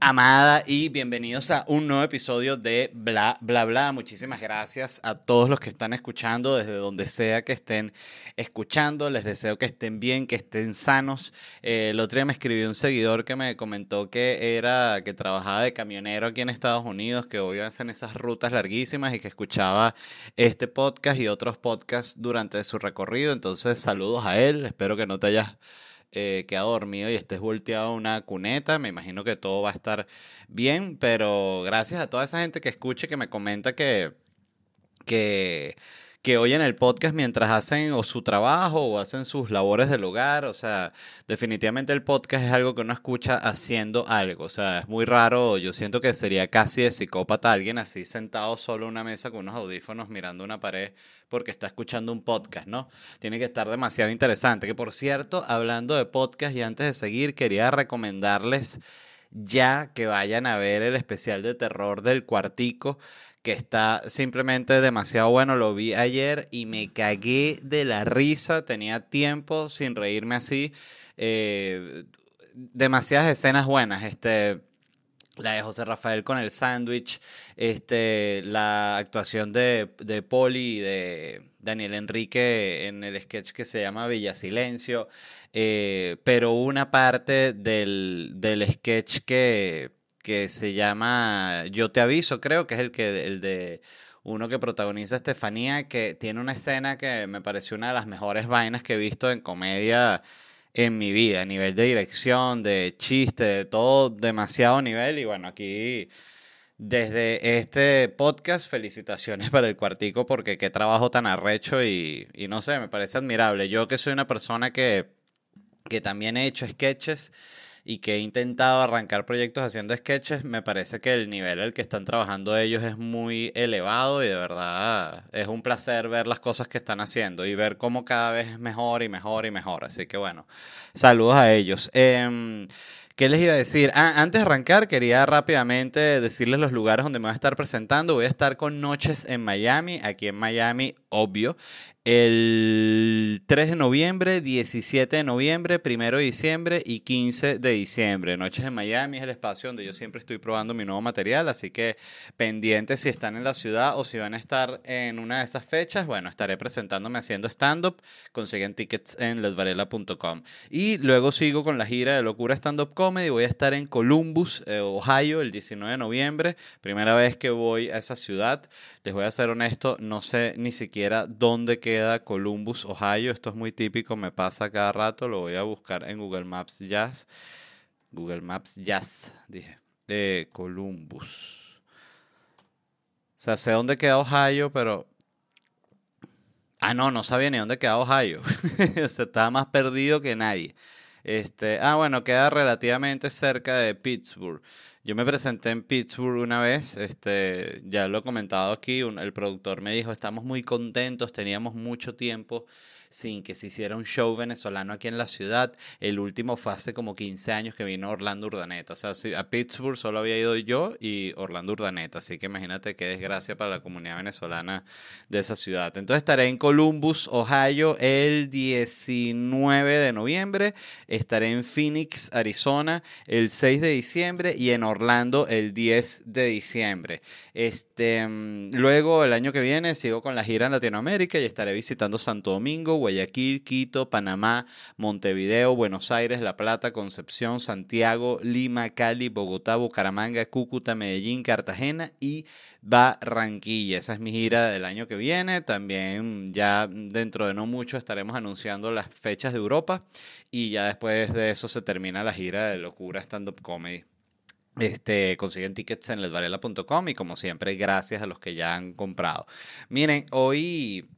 amada, y bienvenidos a un nuevo episodio de Bla, Bla, Bla. Muchísimas gracias a todos los que están escuchando, desde donde sea que estén escuchando. Les deseo que estén bien, que estén sanos. Eh, el otro día me escribió un seguidor que me comentó que era, que trabajaba de camionero aquí en Estados Unidos, que hoy hacen esas rutas larguísimas y que escuchaba este podcast y otros podcasts durante su recorrido. Entonces, saludos a él. Espero que no te hayas eh, quedado dormido y estés volteado a una cuneta, me imagino que todo va a estar bien, pero gracias a toda esa gente que escuche, que me comenta que, que que oyen el podcast mientras hacen o su trabajo o hacen sus labores del hogar. O sea, definitivamente el podcast es algo que uno escucha haciendo algo. O sea, es muy raro. Yo siento que sería casi de psicópata alguien así sentado solo en una mesa con unos audífonos mirando una pared porque está escuchando un podcast, ¿no? Tiene que estar demasiado interesante. Que por cierto, hablando de podcast y antes de seguir, quería recomendarles ya que vayan a ver el especial de terror del cuartico que está simplemente demasiado bueno. Lo vi ayer y me cagué de la risa. Tenía tiempo sin reírme así. Eh, demasiadas escenas buenas. Este, la de José Rafael con el sándwich, este, la actuación de, de Poli y de Daniel Enrique en el sketch que se llama Villa Silencio, eh, pero una parte del, del sketch que, que se llama Yo te aviso, creo que es el, que, el de uno que protagoniza Estefanía, que tiene una escena que me pareció una de las mejores vainas que he visto en comedia en mi vida, a nivel de dirección, de chiste, de todo, demasiado nivel. Y bueno, aquí desde este podcast, felicitaciones para el cuartico porque qué trabajo tan arrecho y, y no sé, me parece admirable. Yo que soy una persona que, que también he hecho sketches y que he intentado arrancar proyectos haciendo sketches, me parece que el nivel al que están trabajando ellos es muy elevado y de verdad es un placer ver las cosas que están haciendo y ver cómo cada vez es mejor y mejor y mejor. Así que bueno, saludos a ellos. Em, ¿Qué les iba a decir? Ah, antes de arrancar, quería rápidamente decirles los lugares donde me voy a estar presentando. Voy a estar con Noches en Miami, aquí en Miami, obvio el 3 de noviembre, 17 de noviembre, 1 de diciembre y 15 de diciembre. Noches en Miami es el espacio donde yo siempre estoy probando mi nuevo material, así que pendientes si están en la ciudad o si van a estar en una de esas fechas, bueno, estaré presentándome haciendo stand-up, consiguen tickets en ledvarela.com. Y luego sigo con la gira de Locura Stand Up Comedy, voy a estar en Columbus, eh, Ohio, el 19 de noviembre, primera vez que voy a esa ciudad. Les voy a ser honesto, no sé ni siquiera dónde queda Columbus, Ohio. Esto es muy típico, me pasa cada rato. Lo voy a buscar en Google Maps Jazz. Google Maps Jazz, dije. de Columbus. O sea, sé dónde queda Ohio, pero. Ah, no, no sabía ni dónde queda Ohio. Se estaba más perdido que nadie. Este, ah, bueno, queda relativamente cerca de Pittsburgh. Yo me presenté en Pittsburgh una vez, este, ya lo he comentado aquí, el productor me dijo, estamos muy contentos, teníamos mucho tiempo sin que se hiciera un show venezolano aquí en la ciudad. El último fue hace como 15 años que vino Orlando Urdaneta. O sea, a Pittsburgh solo había ido yo y Orlando Urdaneta. Así que imagínate qué desgracia para la comunidad venezolana de esa ciudad. Entonces estaré en Columbus, Ohio, el 19 de noviembre. Estaré en Phoenix, Arizona, el 6 de diciembre y en Orlando el 10 de diciembre. Este, mm, luego, el año que viene, sigo con la gira en Latinoamérica y estaré visitando Santo Domingo, Guayaquil, Quito, Panamá, Montevideo, Buenos Aires, La Plata, Concepción, Santiago, Lima, Cali, Bogotá, Bucaramanga, Cúcuta, Medellín, Cartagena y Barranquilla. Esa es mi gira del año que viene. También ya dentro de no mucho estaremos anunciando las fechas de Europa y ya después de eso se termina la gira de Locura Stand Up Comedy. Este, consiguen tickets en ledvarela.com y como siempre, gracias a los que ya han comprado. Miren, hoy,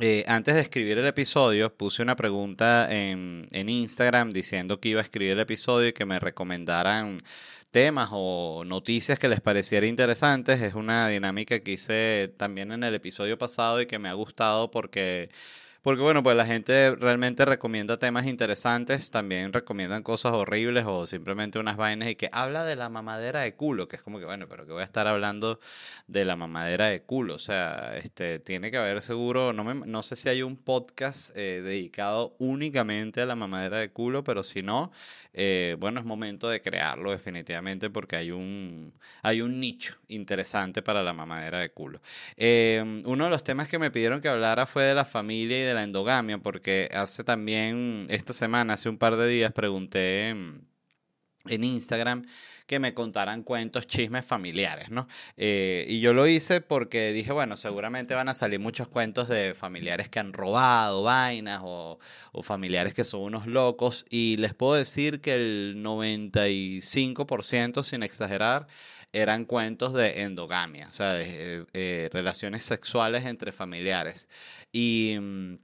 eh, antes de escribir el episodio, puse una pregunta en, en Instagram diciendo que iba a escribir el episodio y que me recomendaran temas o noticias que les pareciera interesantes. Es una dinámica que hice también en el episodio pasado y que me ha gustado porque porque bueno, pues la gente realmente recomienda temas interesantes, también recomiendan cosas horribles o simplemente unas vainas y que habla de la mamadera de culo, que es como que bueno, pero que voy a estar hablando de la mamadera de culo. O sea, este, tiene que haber seguro, no, me, no sé si hay un podcast eh, dedicado únicamente a la mamadera de culo, pero si no, eh, bueno, es momento de crearlo definitivamente porque hay un, hay un nicho interesante para la mamadera de culo. Eh, uno de los temas que me pidieron que hablara fue de la familia y de la endogamia, porque hace también, esta semana, hace un par de días, pregunté en, Instagram que me contaran cuentos, chismes familiares, ¿no? Eh, y yo lo hice porque dije, bueno, seguramente van a salir muchos cuentos de familiares que han robado vainas o, o familiares que son unos locos. Y les puedo decir que el 95%, sin exagerar, eran cuentos de endogamia, o sea, de, eh, eh, relaciones sexuales entre familiares. Y mm,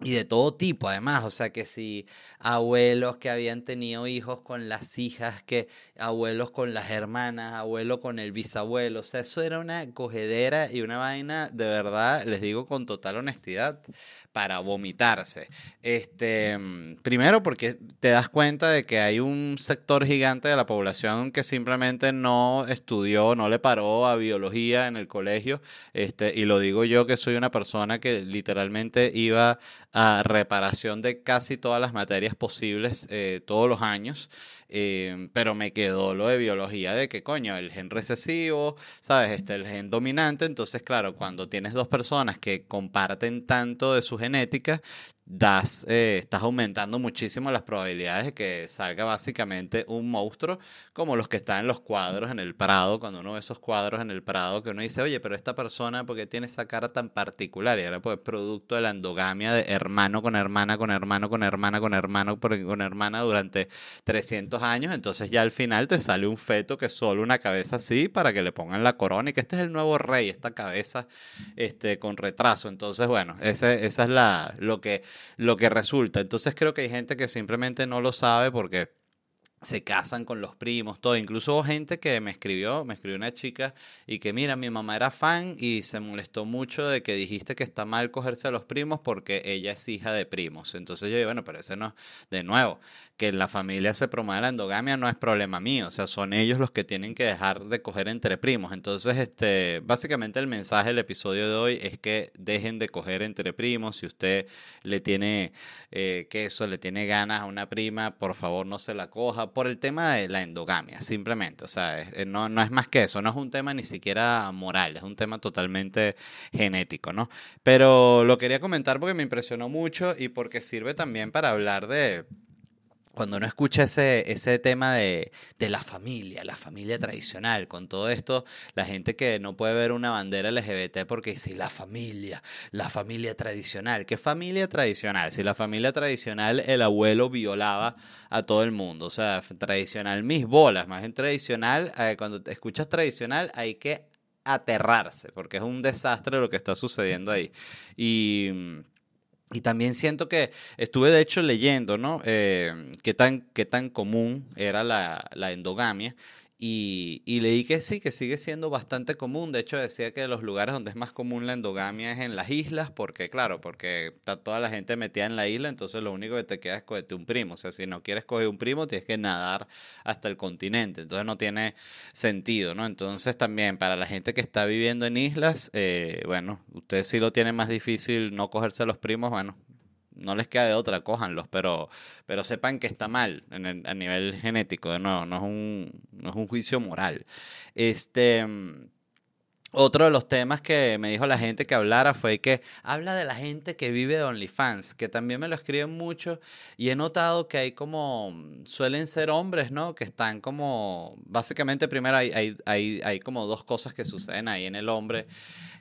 y de todo tipo, además, o sea que si abuelos que habían tenido hijos con las hijas, que abuelos con las hermanas, abuelo con el bisabuelo, o sea, eso era una cogedera y una vaina, de verdad, les digo con total honestidad, para vomitarse. Este, primero porque te das cuenta de que hay un sector gigante de la población que simplemente no estudió, no le paró a biología en el colegio, este, y lo digo yo que soy una persona que literalmente iba a reparación de casi todas las materias posibles eh, todos los años. Em, pero me quedó lo de biología de que, coño, el gen recesivo, ¿sabes? Este, el gen dominante. Entonces, claro, cuando tienes dos personas que comparten tanto de su genética, das, eh, estás aumentando muchísimo las probabilidades de que salga básicamente un monstruo como los que están en los cuadros en el Prado, cuando uno ve esos cuadros en el Prado, que uno dice, oye, pero esta persona, ¿por qué tiene esa cara tan particular? Y era pues producto de la endogamia de hermano con hermana, con hermano, con hermana, con hermano, con hermana durante 300 años, entonces ya al final te sale un feto que solo una cabeza así para que le pongan la corona y que este es el nuevo rey, esta cabeza este, con retraso. Entonces, bueno, ese, esa es la, lo que lo que resulta. Entonces creo que hay gente que simplemente no lo sabe porque se casan con los primos, todo. Incluso gente que me escribió, me escribió una chica y que mira, mi mamá era fan y se molestó mucho de que dijiste que está mal cogerse a los primos porque ella es hija de primos. Entonces yo digo, bueno, pero ese no, de nuevo, que en la familia se promueve la endogamia no es problema mío, o sea, son ellos los que tienen que dejar de coger entre primos. Entonces, este, básicamente el mensaje del episodio de hoy es que dejen de coger entre primos. Si usted le tiene eh, queso, le tiene ganas a una prima, por favor no se la coja por el tema de la endogamia, simplemente. O sea, eh, no, no es más que eso, no es un tema ni siquiera moral, es un tema totalmente genético, ¿no? Pero lo quería comentar porque me impresionó mucho y porque sirve también para hablar de cuando uno escucha ese, ese tema de, de, la familia, la familia tradicional, con todo esto, la gente que no puede ver una bandera LGBT porque dice la familia, la familia tradicional. ¿Qué familia tradicional? Si la familia tradicional, el abuelo violaba a todo el mundo. O sea, tradicional, mis bolas. Más en tradicional, eh, cuando te escuchas tradicional, hay que aterrarse porque es un desastre lo que está sucediendo ahí. Y y también siento que estuve de hecho leyendo, ¿no? Eh, qué, tan, qué tan común era la, la endogamia y, y, leí que sí, que sigue siendo bastante común. De hecho, decía que los lugares donde es más común la endogamia es en las islas, porque claro, porque está toda la gente metida en la isla, entonces lo único que te queda es cogerte un primo. O sea, si no quieres coger un primo, tienes que nadar hasta el continente. Entonces no tiene sentido, ¿no? Entonces también para la gente que está viviendo en islas, eh, bueno, ustedes sí lo tienen más difícil no cogerse a los primos, bueno, no les queda de otra, cójanlos, pero, pero sepan que está mal a nivel genético, de nuevo, no es un, no es un juicio moral. Este, otro de los temas que me dijo la gente que hablara fue que habla de la gente que vive de OnlyFans, que también me lo escriben mucho y he notado que hay como, suelen ser hombres, ¿no? Que están como, básicamente primero hay, hay, hay, hay como dos cosas que suceden ahí en el hombre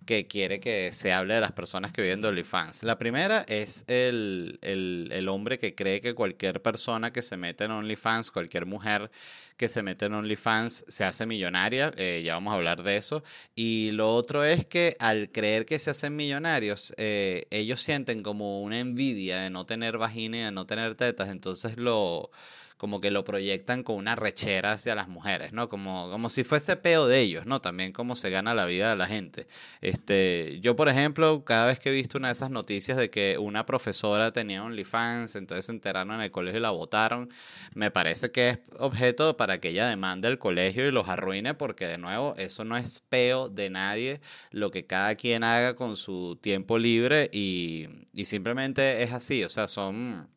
que quiere que se hable de las personas que viven de OnlyFans. La primera es el, el, el, hombre que cree que cualquier persona que se mete en OnlyFans, cualquier mujer que se mete en OnlyFans, se hace millonaria. Eh, ya vamos a hablar de eso. Y lo otro es que al creer que se hacen millonarios, eh, ellos sienten como una envidia de no tener vagina y de no tener tetas. Entonces lo como que lo proyectan con una rechera hacia las mujeres, ¿no? Como, como si fuese peo de ellos, ¿no? También cómo se gana la vida de la gente. Este, yo, por ejemplo, cada vez que he visto una de esas noticias de que una profesora tenía OnlyFans, entonces se enteraron en el colegio y la votaron, me parece que es objeto para que ella demande el colegio y los arruine, porque de nuevo, eso no es peo de nadie, lo que cada quien haga con su tiempo libre y, y simplemente es así, o sea, son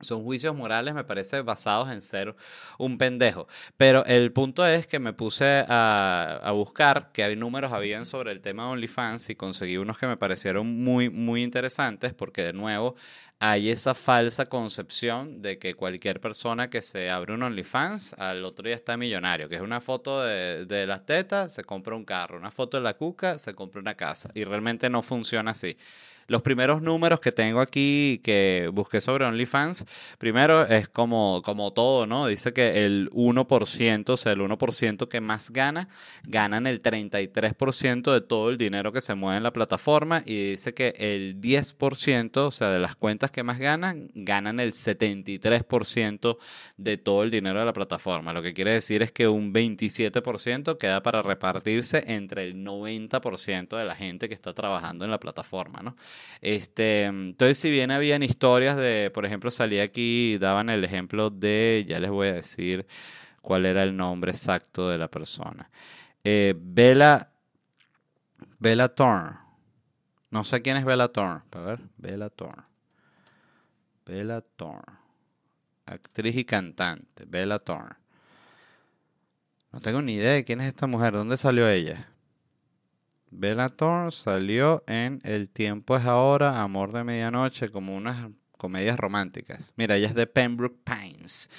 son juicios morales, me parece, basados en ser un pendejo. Pero el punto es que me puse a, a buscar qué números habían sobre el tema de OnlyFans y conseguí unos que me parecieron muy, muy interesantes porque, de nuevo, hay esa falsa concepción de que cualquier persona que se abre un OnlyFans al otro día está millonario, que es una foto de, de, las tetas, se compra un carro, una foto de la cuca, se compra una casa. Y realmente no funciona así. Los primeros números que tengo aquí que busqué sobre OnlyFans, primero es como, como todo, ¿no? Dice que el 1%, o sea, el 1% que más gana, ganan el 33% de todo el dinero que se mueve en la plataforma y dice que el 10%, o sea, de las cuentas que más ganan, ganan el 73% de todo el dinero de la plataforma. Lo que quiere decir es que un 27% queda para repartirse entre el 90% de la gente que está trabajando en la plataforma, ¿no? Este, entonces, si bien habían historias de, por ejemplo, salía aquí, daban el ejemplo de, ya les voy a decir cuál era el nombre exacto de la persona. Eh, Bella, Bella Thorne. No sé quién es Bella Thorne. A ver, Bella Thorne. Bella Thorne. Actriz y cantante. Bella Thorne. No tengo ni idea de quién es esta mujer. ¿Dónde salió ella? Bella Thorne salió en El tiempo es ahora, Amor de medianoche, como unas comedias románticas. Mira, ella es de Pembroke Pines,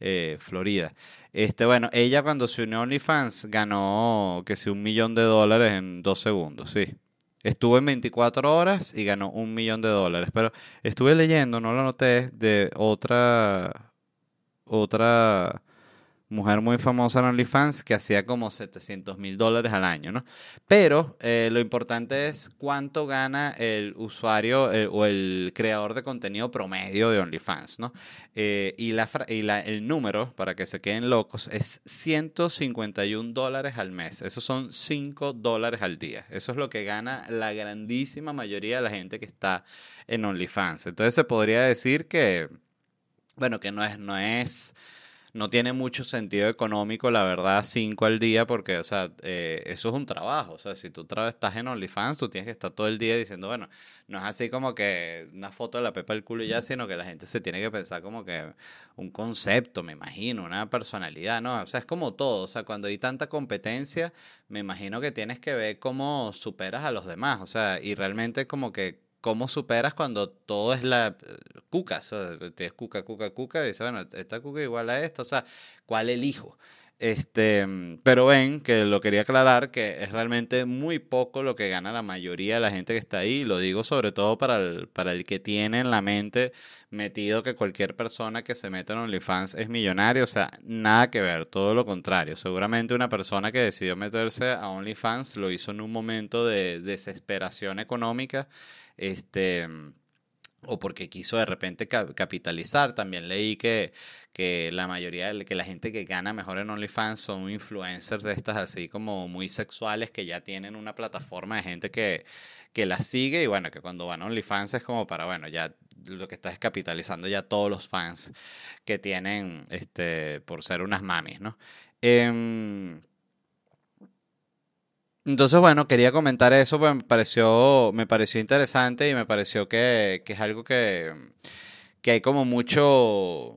eh, Florida. Este, bueno, ella cuando se unió a OnlyFans ganó, que sí, un millón de dólares en dos segundos, sí. Estuvo en 24 horas y ganó un millón de dólares. Pero estuve leyendo, no lo noté, de otra, otra mujer muy famosa en OnlyFans que hacía como 700 mil dólares al año, ¿no? Pero eh, lo importante es cuánto gana el usuario eh, o el creador de contenido promedio de OnlyFans, ¿no? Eh, y la, y la, el número, para que se queden locos, es 151 dólares al mes. Esos son 5 dólares al día. Eso es lo que gana la grandísima mayoría de la gente que está en OnlyFans. Entonces se podría decir que, bueno, que no es... No es no tiene mucho sentido económico, la verdad, cinco al día, porque, o sea, eh, eso es un trabajo. O sea, si tú estás en OnlyFans, tú tienes que estar todo el día diciendo, bueno, no es así como que una foto de la pepa del culo y ya, sino que la gente se tiene que pensar como que un concepto, me imagino, una personalidad, ¿no? O sea, es como todo. O sea, cuando hay tanta competencia, me imagino que tienes que ver cómo superas a los demás. O sea, y realmente como que cómo superas cuando todo es la cuca, o tienes cuca, cuca, cuca, y dices, bueno, esta cuca igual a esta, o sea, ¿cuál elijo? Este, pero ven que lo quería aclarar que es realmente muy poco lo que gana la mayoría de la gente que está ahí. Lo digo sobre todo para el, para el que tiene en la mente metido que cualquier persona que se mete en OnlyFans es millonario. O sea, nada que ver, todo lo contrario. Seguramente una persona que decidió meterse a OnlyFans lo hizo en un momento de desesperación económica este, o porque quiso de repente capitalizar. También leí que, que la mayoría, que la gente que gana mejor en OnlyFans son influencers de estas así como muy sexuales que ya tienen una plataforma de gente que, que la sigue y bueno, que cuando van a OnlyFans es como para, bueno, ya lo que está es capitalizando ya todos los fans que tienen este, por ser unas mamis, ¿no? Eh, entonces, bueno, quería comentar eso, pues me pareció, me pareció interesante y me pareció que, que es algo que, que hay como mucho,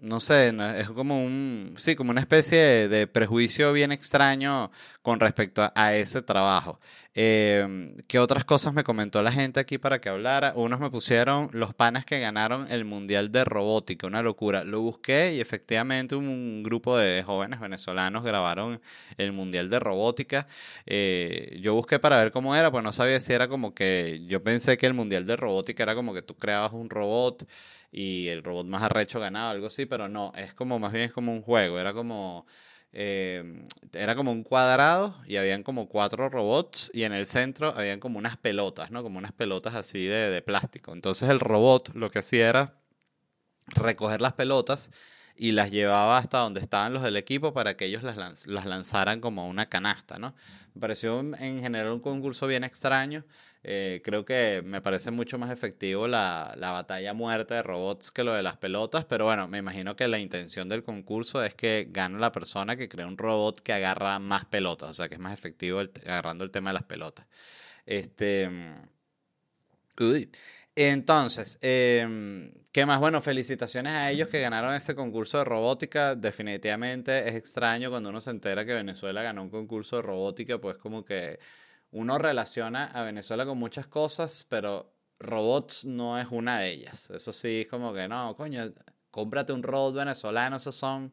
no sé, es como un, sí, como una especie de, prejuicio bien extraño con respecto a, ese trabajo. Em, ¿Qué otras cosas me comentó la gente aquí para que hablara? Unos me pusieron los panas que ganaron el Mundial de Robótica, una locura. Lo busqué y efectivamente un, grupo de jóvenes venezolanos grabaron el Mundial de Robótica. Eh, yo busqué para ver cómo era, pues no sabía si era como que, yo pensé que el Mundial de Robótica era como que tú creabas un robot y el robot más arrecho ganaba, algo así, pero no, es como, más bien es como un juego, era como... Eh, era como un cuadrado y habían como cuatro robots y en el centro habían como unas pelotas, ¿no? Como unas pelotas así de, de plástico. Entonces el robot lo que hacía era recoger las pelotas y las llevaba hasta donde estaban los del equipo para que ellos las, las lanzaran como una canasta, ¿no? Me pareció en general un concurso bien extraño. Eh, creo que me parece mucho más efectivo la, la batalla muerte de robots que lo de las pelotas, pero bueno, me imagino que la intención del concurso es que gane la persona que crea un robot que agarra más pelotas, o sea, que es más efectivo agarrando el tema de las pelotas. Este... Uy. Entonces, em, ¿qué más? Bueno, felicitaciones a ellos que ganaron este concurso de robótica. Definitivamente es extraño cuando uno se entera que Venezuela ganó un concurso de robótica, pues como que uno relaciona a Venezuela con muchas cosas, pero robots no es una de ellas. Eso sí, es como que no, coño, cómprate un robot venezolano, esos son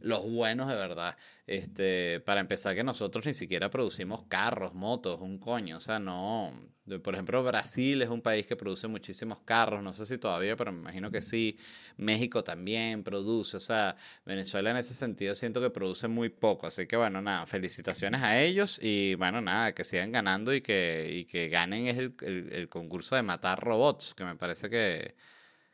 los buenos de verdad. Este, para empezar, que nosotros ni siquiera producimos carros, motos, un coño. O sea, no. Por ejemplo, Brasil es un país que produce muchísimos carros. No sé si todavía, pero me imagino que sí. México también produce. O sea, Venezuela en ese sentido siento que produce muy poco. Así que bueno, nada, felicitaciones a ellos. Y bueno, nada, que sigan ganando y que, y que ganen es el, el concurso de matar robots, que me parece que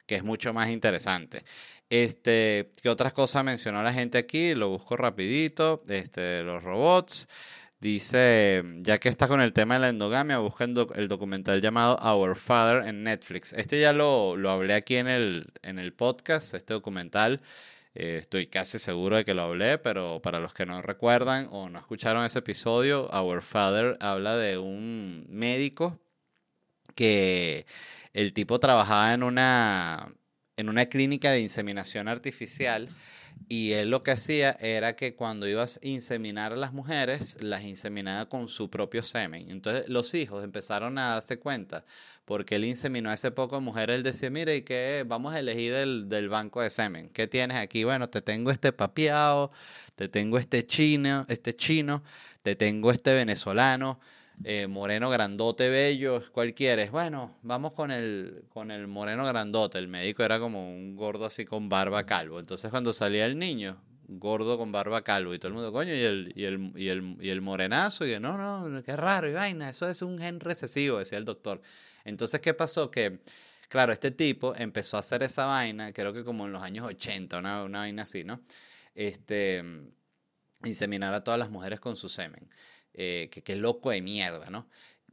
que es mucho más interesante. Este, ¿Qué otras cosas mencionó la gente aquí? Lo busco rapidito. Este, los robots. Dice, ya que está con el tema de la endogamia, busca el documental llamado Our Father en Netflix. Este ya lo, lo hablé aquí en el, en el podcast, este documental. Eh, estoy casi seguro de que lo hablé, pero para los que no recuerdan o no escucharon ese episodio, Our Father habla de un médico que el tipo trabajaba en una, en una clínica de inseminación artificial y él lo que hacía era que cuando ibas a inseminar a las mujeres, las inseminaba con su propio semen. Entonces los hijos empezaron a darse cuenta, porque él inseminó a ese poco mujeres, él decía, mire, ¿y qué? Vamos a elegir del, del banco de semen. ¿Qué tienes aquí? Bueno, te tengo este papiado, te tengo este chino, este chino, te tengo este venezolano eh, moreno grandote bello, ¿cuál quieres? Bueno, vamos con el, con el moreno grandote. El médico era como un gordo así con barba calvo. Entonces cuando salía el niño, gordo con barba calvo, y todo el mundo, coño, y el, y el, y el, y el morenazo, y no, no, qué raro, y vaina, eso es un gen recesivo, decía el doctor. Entonces, ¿qué pasó? Que, claro, este tipo empezó a hacer esa vaina, creo que como en los años 80, una, una vaina así, ¿no? Este, inseminar a todas las mujeres con su semen. Eh, que qué loco de mierda, ¿no?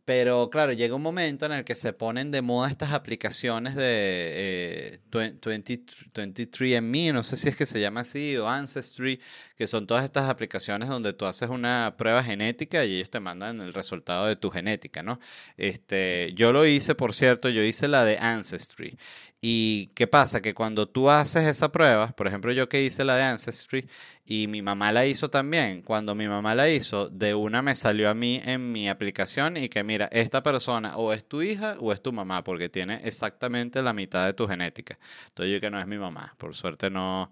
Pero claro, llega un momento en el que se ponen de moda estas aplicaciones de eh, 23andMe, no sé si es que se llama así, o Ancestry, que son todas estas aplicaciones donde tú haces una prueba genética y ellos te mandan el resultado de tu genética, ¿no? Este, yo lo hice, por cierto, yo hice la de Ancestry. ¿Y qué pasa? Que cuando tú haces esa prueba, por ejemplo, yo que hice la de Ancestry y mi mamá la hizo también, cuando mi mamá la hizo, de una me salió a mí en mi aplicación y que mira, esta persona o es tu hija o es tu mamá, porque tiene exactamente la mitad de tu genética. Entonces yo que no es mi mamá, por suerte no,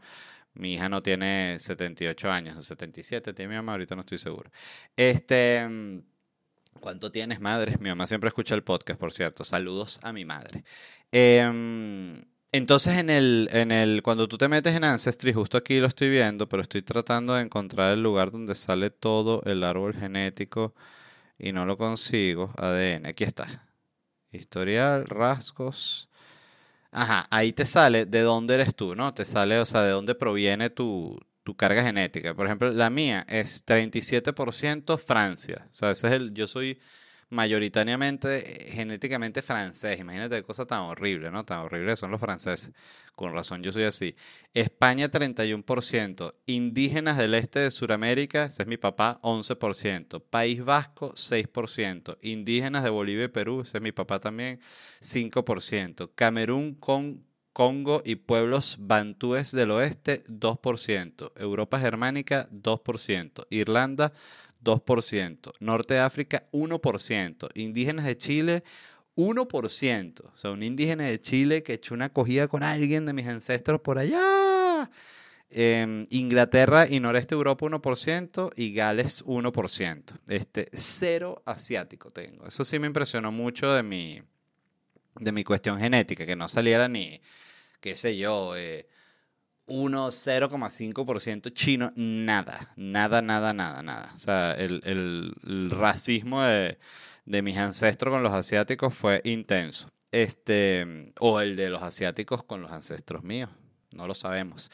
mi hija no tiene 78 años o 77, tiene mi mamá, ahorita no estoy seguro. Este... ¿Cuánto tienes, madre? Mi mamá siempre escucha el podcast, por cierto. Saludos a mi madre. Em, entonces, en el, en el, cuando tú te metes en Ancestry, justo aquí lo estoy viendo, pero estoy tratando de encontrar el lugar donde sale todo el árbol genético y no lo consigo. ADN, aquí está. Historial, rasgos. Ajá, ahí te sale de dónde eres tú, ¿no? Te sale, o sea, de dónde proviene tu, tu carga genética. Por ejemplo, la mía es 37% Francia. O sea, ese es el, yo soy mayoritariamente eh, genéticamente francés. Imagínate qué cosa tan horrible, ¿no? Tan horrible son los franceses. Con razón, yo soy así. España, 31%. Indígenas del este de Sudamérica, ese es mi papá, 11%. País Vasco, 6%. Indígenas de Bolivia y Perú, ese es mi papá también, 5%. Camerún con Congo y pueblos bantúes del oeste, 2%. Europa germánica, 2%. Irlanda, 2%. Norte de África, 1%. Indígenas de Chile, 1%. O sea, un indígena de Chile que echó una acogida con alguien de mis ancestros por allá. Em, Inglaterra y Noreste Europa 1% y Gales 1%. Este, cero asiático tengo. Eso sí me impresionó mucho de mi, de mi cuestión genética, que no saliera ni, qué sé yo, eh, 1, 0,5% chino, nada, nada, nada, nada, nada. O sea, el, el racismo de, de mis ancestros con los asiáticos fue intenso. Este, o el de los asiáticos con los ancestros míos, no lo sabemos.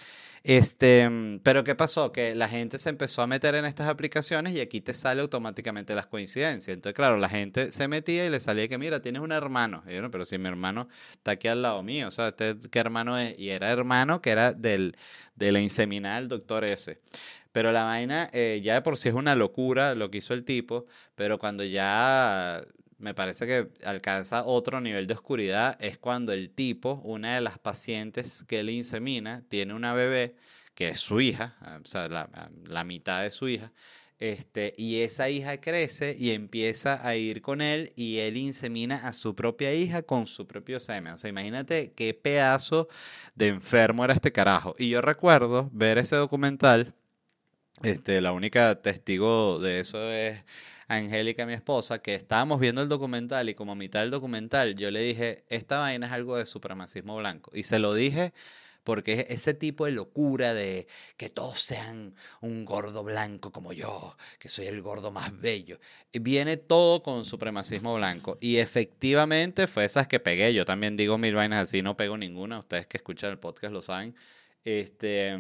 Este, pero ¿qué pasó? Que la gente se empezó a meter en estas aplicaciones y aquí te sale automáticamente las coincidencias. Entonces, claro, la gente se metía y le salía que, mira, tienes un hermano. Y yo, pero si mi hermano está aquí al lado mío, o sea, ¿este ¿qué hermano es? Y era hermano que era del, de la inseminada del doctor ese. Pero la vaina eh, ya de por sí es una locura lo que hizo el tipo, pero cuando ya me parece que alcanza otro nivel de oscuridad es cuando el tipo, una de las pacientes que le insemina, tiene una bebé que es su hija, ah, o sea, la, ah, la mitad de su hija, este, y esa hija crece y empieza a ir con él y él insemina a su propia hija con su propio semen. O sea, imagínate qué pedazo de enfermo era este carajo. Y yo recuerdo ver ese documental este, la única testigo de eso es Angélica, mi esposa, que estábamos viendo el documental y como a mitad del documental yo le dije, esta vaina es algo de supremacismo blanco. Y se lo dije porque ese tipo de locura de que todos sean un gordo blanco como yo, que soy el gordo más bello, viene todo con supremacismo blanco. Y efectivamente fue esas que pegué. Yo también digo mil vainas así, no pego ninguna. Ustedes que escuchan el podcast lo saben. Este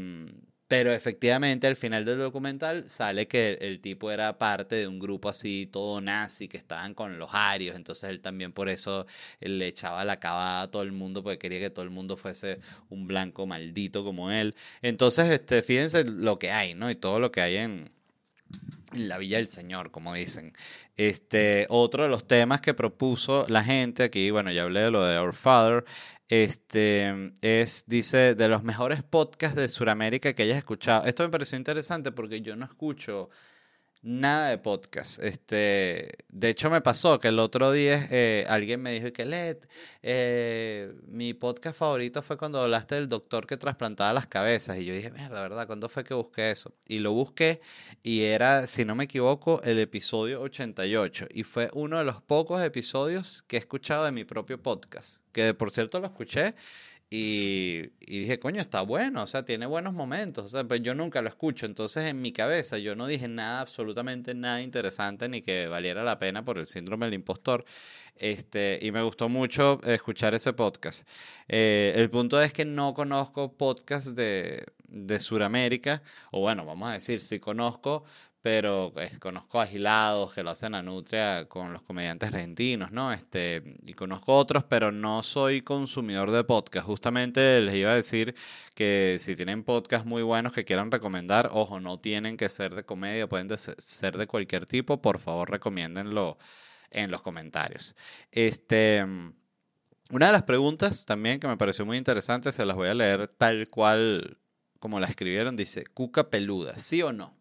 pero efectivamente al final del documental sale que el tipo era parte de un grupo así todo nazi que estaban con los arios, entonces él también por eso le echaba la cabada a todo el mundo porque quería que todo el mundo fuese un blanco maldito como él. Entonces, este, fíjense lo que hay, ¿no? Y todo lo que hay en, la Villa del Señor, como dicen. Este, otro de los temas que propuso la gente, aquí, bueno, ya hablé de lo de Our Father, este es, dice, de los mejores podcasts de Sudamérica que hayas escuchado. Esto me pareció interesante porque yo no escucho nada de podcast. Este, de hecho, me pasó que el otro día eh, alguien me dijo que Led, eh, mi podcast favorito fue cuando hablaste del doctor que trasplantaba las cabezas. Y yo dije, mierda, ¿verdad? ¿Cuándo fue que busqué eso? Y lo busqué y era, si no me equivoco, el episodio 88. Y fue uno de los pocos episodios que he escuchado de mi propio podcast. Que por cierto lo escuché y, dije, coño, está bueno, o sea, tiene buenos momentos. O sea, pues yo nunca lo escucho. Entonces, en mi cabeza, yo no dije nada, absolutamente nada interesante, ni que valiera la pena por el síndrome del impostor. Este, y me gustó mucho escuchar ese podcast. Eh, el punto es que no conozco podcasts de, de Sudamérica, o bueno, vamos a decir, sí conozco, pero pues, conozco agilados que lo hacen a Nutria con los comediantes argentinos, ¿no? Este, y conozco otros, pero no soy consumidor de podcast. Justamente les iba a decir que si tienen podcasts muy buenos que quieran recomendar, ojo, no tienen que ser de comedia, pueden ser de cualquier tipo, por favor recomiéndenlo en los comentarios. Este, una de las preguntas también que me pareció muy interesante, se las voy a leer tal cual como la escribieron, dice, cuca peluda, ¿sí o no?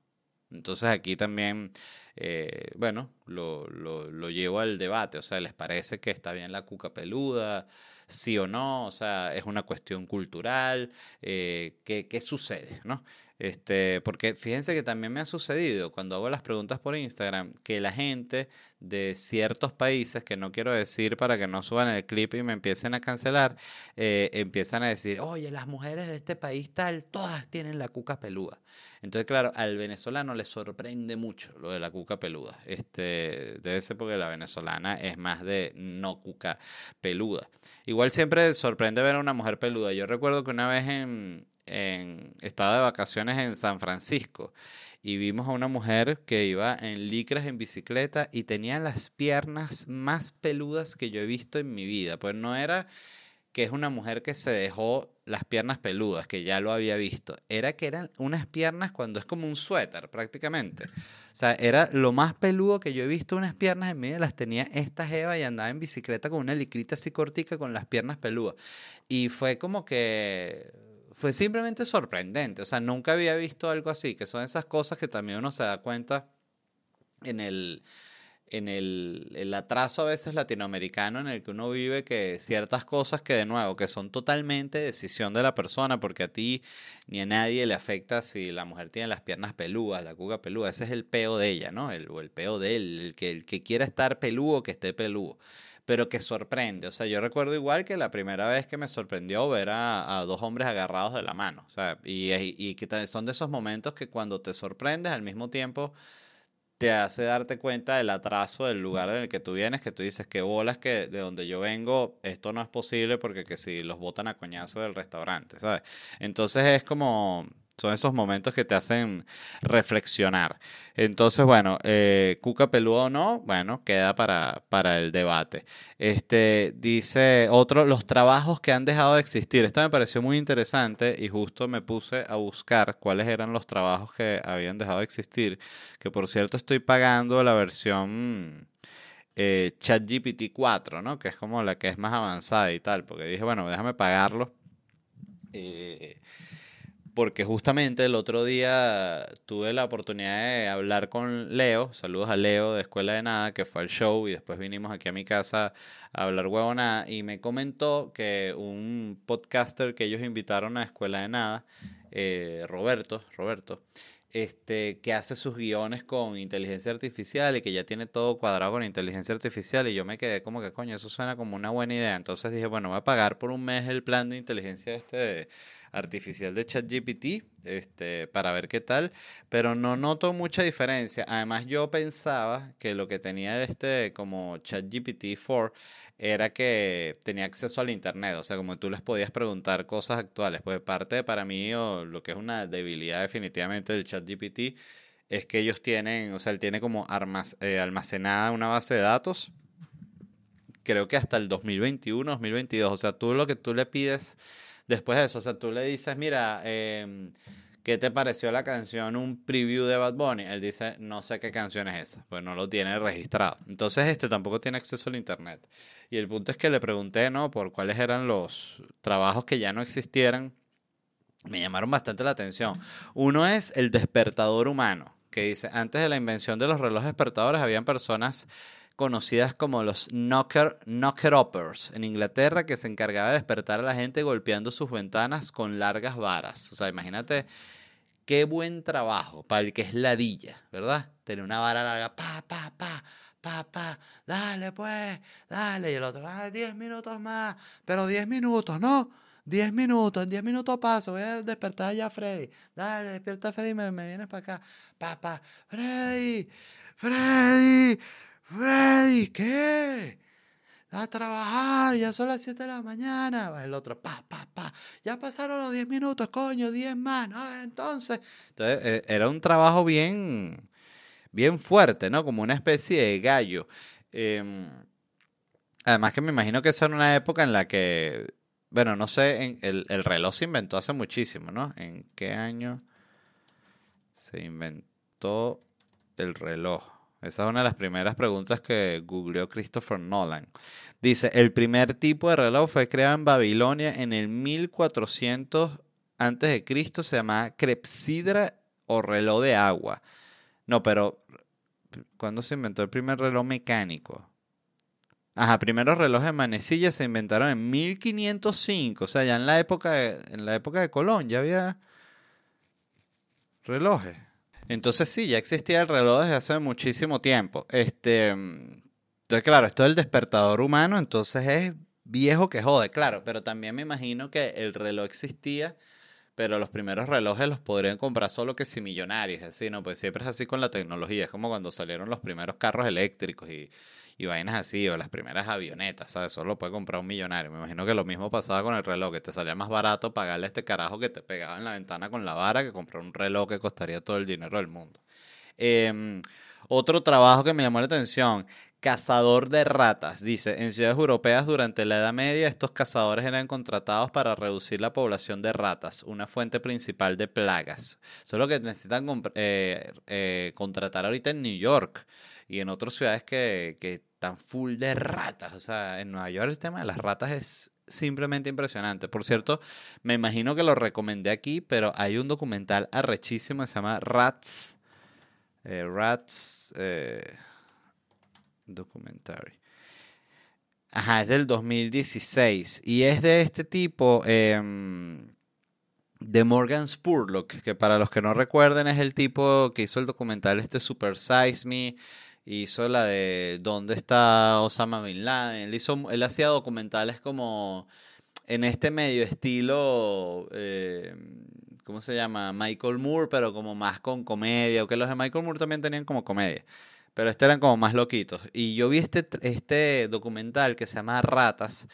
Entonces aquí también, eh, bueno, lo, lo, llevo al debate, o sea, ¿les parece que está bien la cuca peluda? Sí o no, o sea, es una cuestión cultural, eh, ¿qué, ¿qué, sucede? ¿no? Este, porque fíjense que también me ha sucedido cuando hago las preguntas por Instagram que la gente de ciertos países, que no quiero decir para que no suban el clip y me empiecen a cancelar, eh, empiezan a decir, oye, las mujeres de este país tal, todas tienen la cuca peluda. Entonces, claro, al venezolano le sorprende mucho lo de la cuca peluda. Este, debe ser porque la venezolana es más de no cuca peluda. Igual siempre sorprende ver a una mujer peluda. Yo recuerdo que una vez en, en, estaba de vacaciones en San Francisco y vimos a una mujer que iba en licras en bicicleta y tenía las piernas más peludas que yo he visto en mi vida. Pues no era que es una mujer que se dejó las piernas peludas, que ya lo había visto. Era que eran unas piernas cuando es como un suéter, prácticamente. O sea, era lo más peludo que yo he visto unas piernas en medio, las tenía esta Jeva y andaba en bicicleta con una licrita así cortica con las piernas peludas. Y fue como que fue simplemente sorprendente. O sea, nunca había visto algo así, que son esas cosas que también uno se da cuenta en el, en el, el, atraso a veces latinoamericano en el que uno vive que ciertas cosas que de nuevo que son totalmente decisión de la persona porque a ti ni a nadie le afecta si la mujer tiene las piernas peludas, la cuga peluda, ese es el peo de ella, ¿no? El, o el peo de él, el que, el que quiera estar peludo, que esté peludo pero que sorprende. O sea, yo recuerdo igual que la primera vez que me sorprendió ver a, dos hombres agarrados de la mano. O sea, y, y, y que son de esos momentos que cuando te sorprendes al mismo tiempo te hace darte cuenta del atraso del lugar en el que tú vienes, que tú dices que bolas que de donde yo vengo esto no es posible porque que si los botan a coñazo del restaurante, ¿sabes? Entonces es como son esos momentos que te hacen reflexionar. Entonces, bueno, eh, Cuca peludo o no, bueno, queda para, para el debate. Este, dice otro, los trabajos que han dejado de existir. Esto me pareció muy interesante y justo me puse a buscar cuáles eran los trabajos que habían dejado de existir. Que por cierto estoy pagando la versión eh, ChatGPT 4, ¿no? Que es como la que es más avanzada y tal. Porque dije, bueno, déjame pagarlo. Eh, porque justamente el otro día tuve la oportunidad de hablar con Leo, saludos a Leo de Escuela de Nada, que fue al show y después vinimos aquí a mi casa a hablar huevona y me comentó que un podcaster que ellos invitaron a Escuela de Nada, eh, Roberto, Roberto, este, que hace sus guiones con inteligencia artificial y que ya tiene todo cuadrado con inteligencia artificial. Y yo me quedé como que coño, eso suena como una buena idea. Entonces dije, bueno, voy a pagar por un mes el plan de inteligencia este de artificial de ChatGPT este, para ver qué tal, pero no noto mucha diferencia. Además, yo pensaba que lo que tenía este como ChatGPT 4 era que tenía acceso al internet, o sea, como tú les podías preguntar cosas actuales. Pues parte para mí, o lo que es una debilidad definitivamente del ChatGPT, es que ellos tienen, o sea, él tiene como eh, almacenada una base de datos, creo que hasta el 2021, 2022, o sea, tú lo que tú le pides después de eso. O sea, tú le dices, mira, eh, ¿qué te pareció la canción? Un preview de Bad Bunny. Él dice, no sé qué canción es esa, pues no lo tiene registrado. Entonces, este tampoco tiene acceso al Internet. Y el punto es que le pregunté, ¿no? Por cuáles eran los trabajos que ya no existieran. Me llamaron bastante la atención. Uno es el despertador humano, que dice, antes de la invención de los relojes despertadores, habían personas conocidas como los knocker, knocker uppers en Inglaterra, que se encargaba de despertar a la gente golpeando sus ventanas con largas varas. O sea, imagínate qué buen trabajo para el que es ladilla, ¿verdad? Tener una vara larga, pa, pa, pa, pa, pa, dale pues, dale. Y el otro, ah, 10 minutos más, pero 10 minutos, ¿no? 10 minutos, en 10 minutos paso, voy a despertar ya a Freddy. Dale, despierta a Freddy, me, me vienes para acá. Papá, Freddy, Freddy, Freddy, ¿qué? A trabajar, ya son las 7 de la mañana. El otro, pa, pa, pa. Ya pasaron los 10 minutos, coño, 10 más. ¿no? Entonces, entonces eh, era un trabajo bien, bien fuerte, ¿no? Como una especie de gallo. Em, además que me imagino que esa era una época en la que, bueno, no sé, el, el reloj se inventó hace muchísimo, ¿no? ¿En qué año se inventó el reloj? Esa es una de las primeras preguntas que googleó Christopher Nolan. Dice, el primer tipo de reloj fue creado en Babilonia en el 1400 antes de Cristo, se llamaba crepsidra o reloj de agua. No, pero ¿cuándo se inventó el primer reloj mecánico? Ajá, primeros relojes de manecilla se inventaron en 1505, o sea, ya en la época de, en la época de Colón ya había relojes. Entonces sí, ya existía el reloj desde hace muchísimo tiempo. Este, entonces, claro, esto del despertador humano, entonces es viejo que jode, claro, pero también me imagino que el reloj existía, pero los primeros relojes los podrían comprar solo que si millonarios, así, ¿no? Pues siempre es así con la tecnología, es como cuando salieron los primeros carros eléctricos y y vainas así, o las primeras avionetas, ¿sabes? Solo lo puede comprar un millonario. Me imagino que lo mismo pasaba con el reloj, que te salía más barato pagarle a este carajo que te pegaba en la ventana con la vara que comprar un reloj que costaría todo el dinero del mundo. Em, otro trabajo que me llamó la atención, Cazador de ratas. Dice, en ciudades europeas durante la Edad Media estos cazadores eran contratados para reducir la población de ratas, una fuente principal de plagas. Solo que necesitan eh, eh, contratar ahorita en New York y en otras ciudades que, que están full de ratas. O sea, en Nueva York el tema de las ratas es simplemente impresionante. Por cierto, me imagino que lo recomendé aquí, pero hay un documental arrechísimo que se llama Rats. Eh, Rats. Documentary. Ajá, es del 2016. Y es de este tipo, em, de Morgan Spurlock, que para los que no recuerden es el tipo que hizo el documental este Super Size Me. Hizo la de ¿Dónde está Osama Bin Laden? Él, hizo, él hacía documentales como en este medio estilo, em, ¿cómo se llama? Michael Moore, pero como más con comedia. Aunque los de Michael Moore también tenían como comedia. Pero este eran como más loquitos. Y yo vi este, este documental que se llama Ratas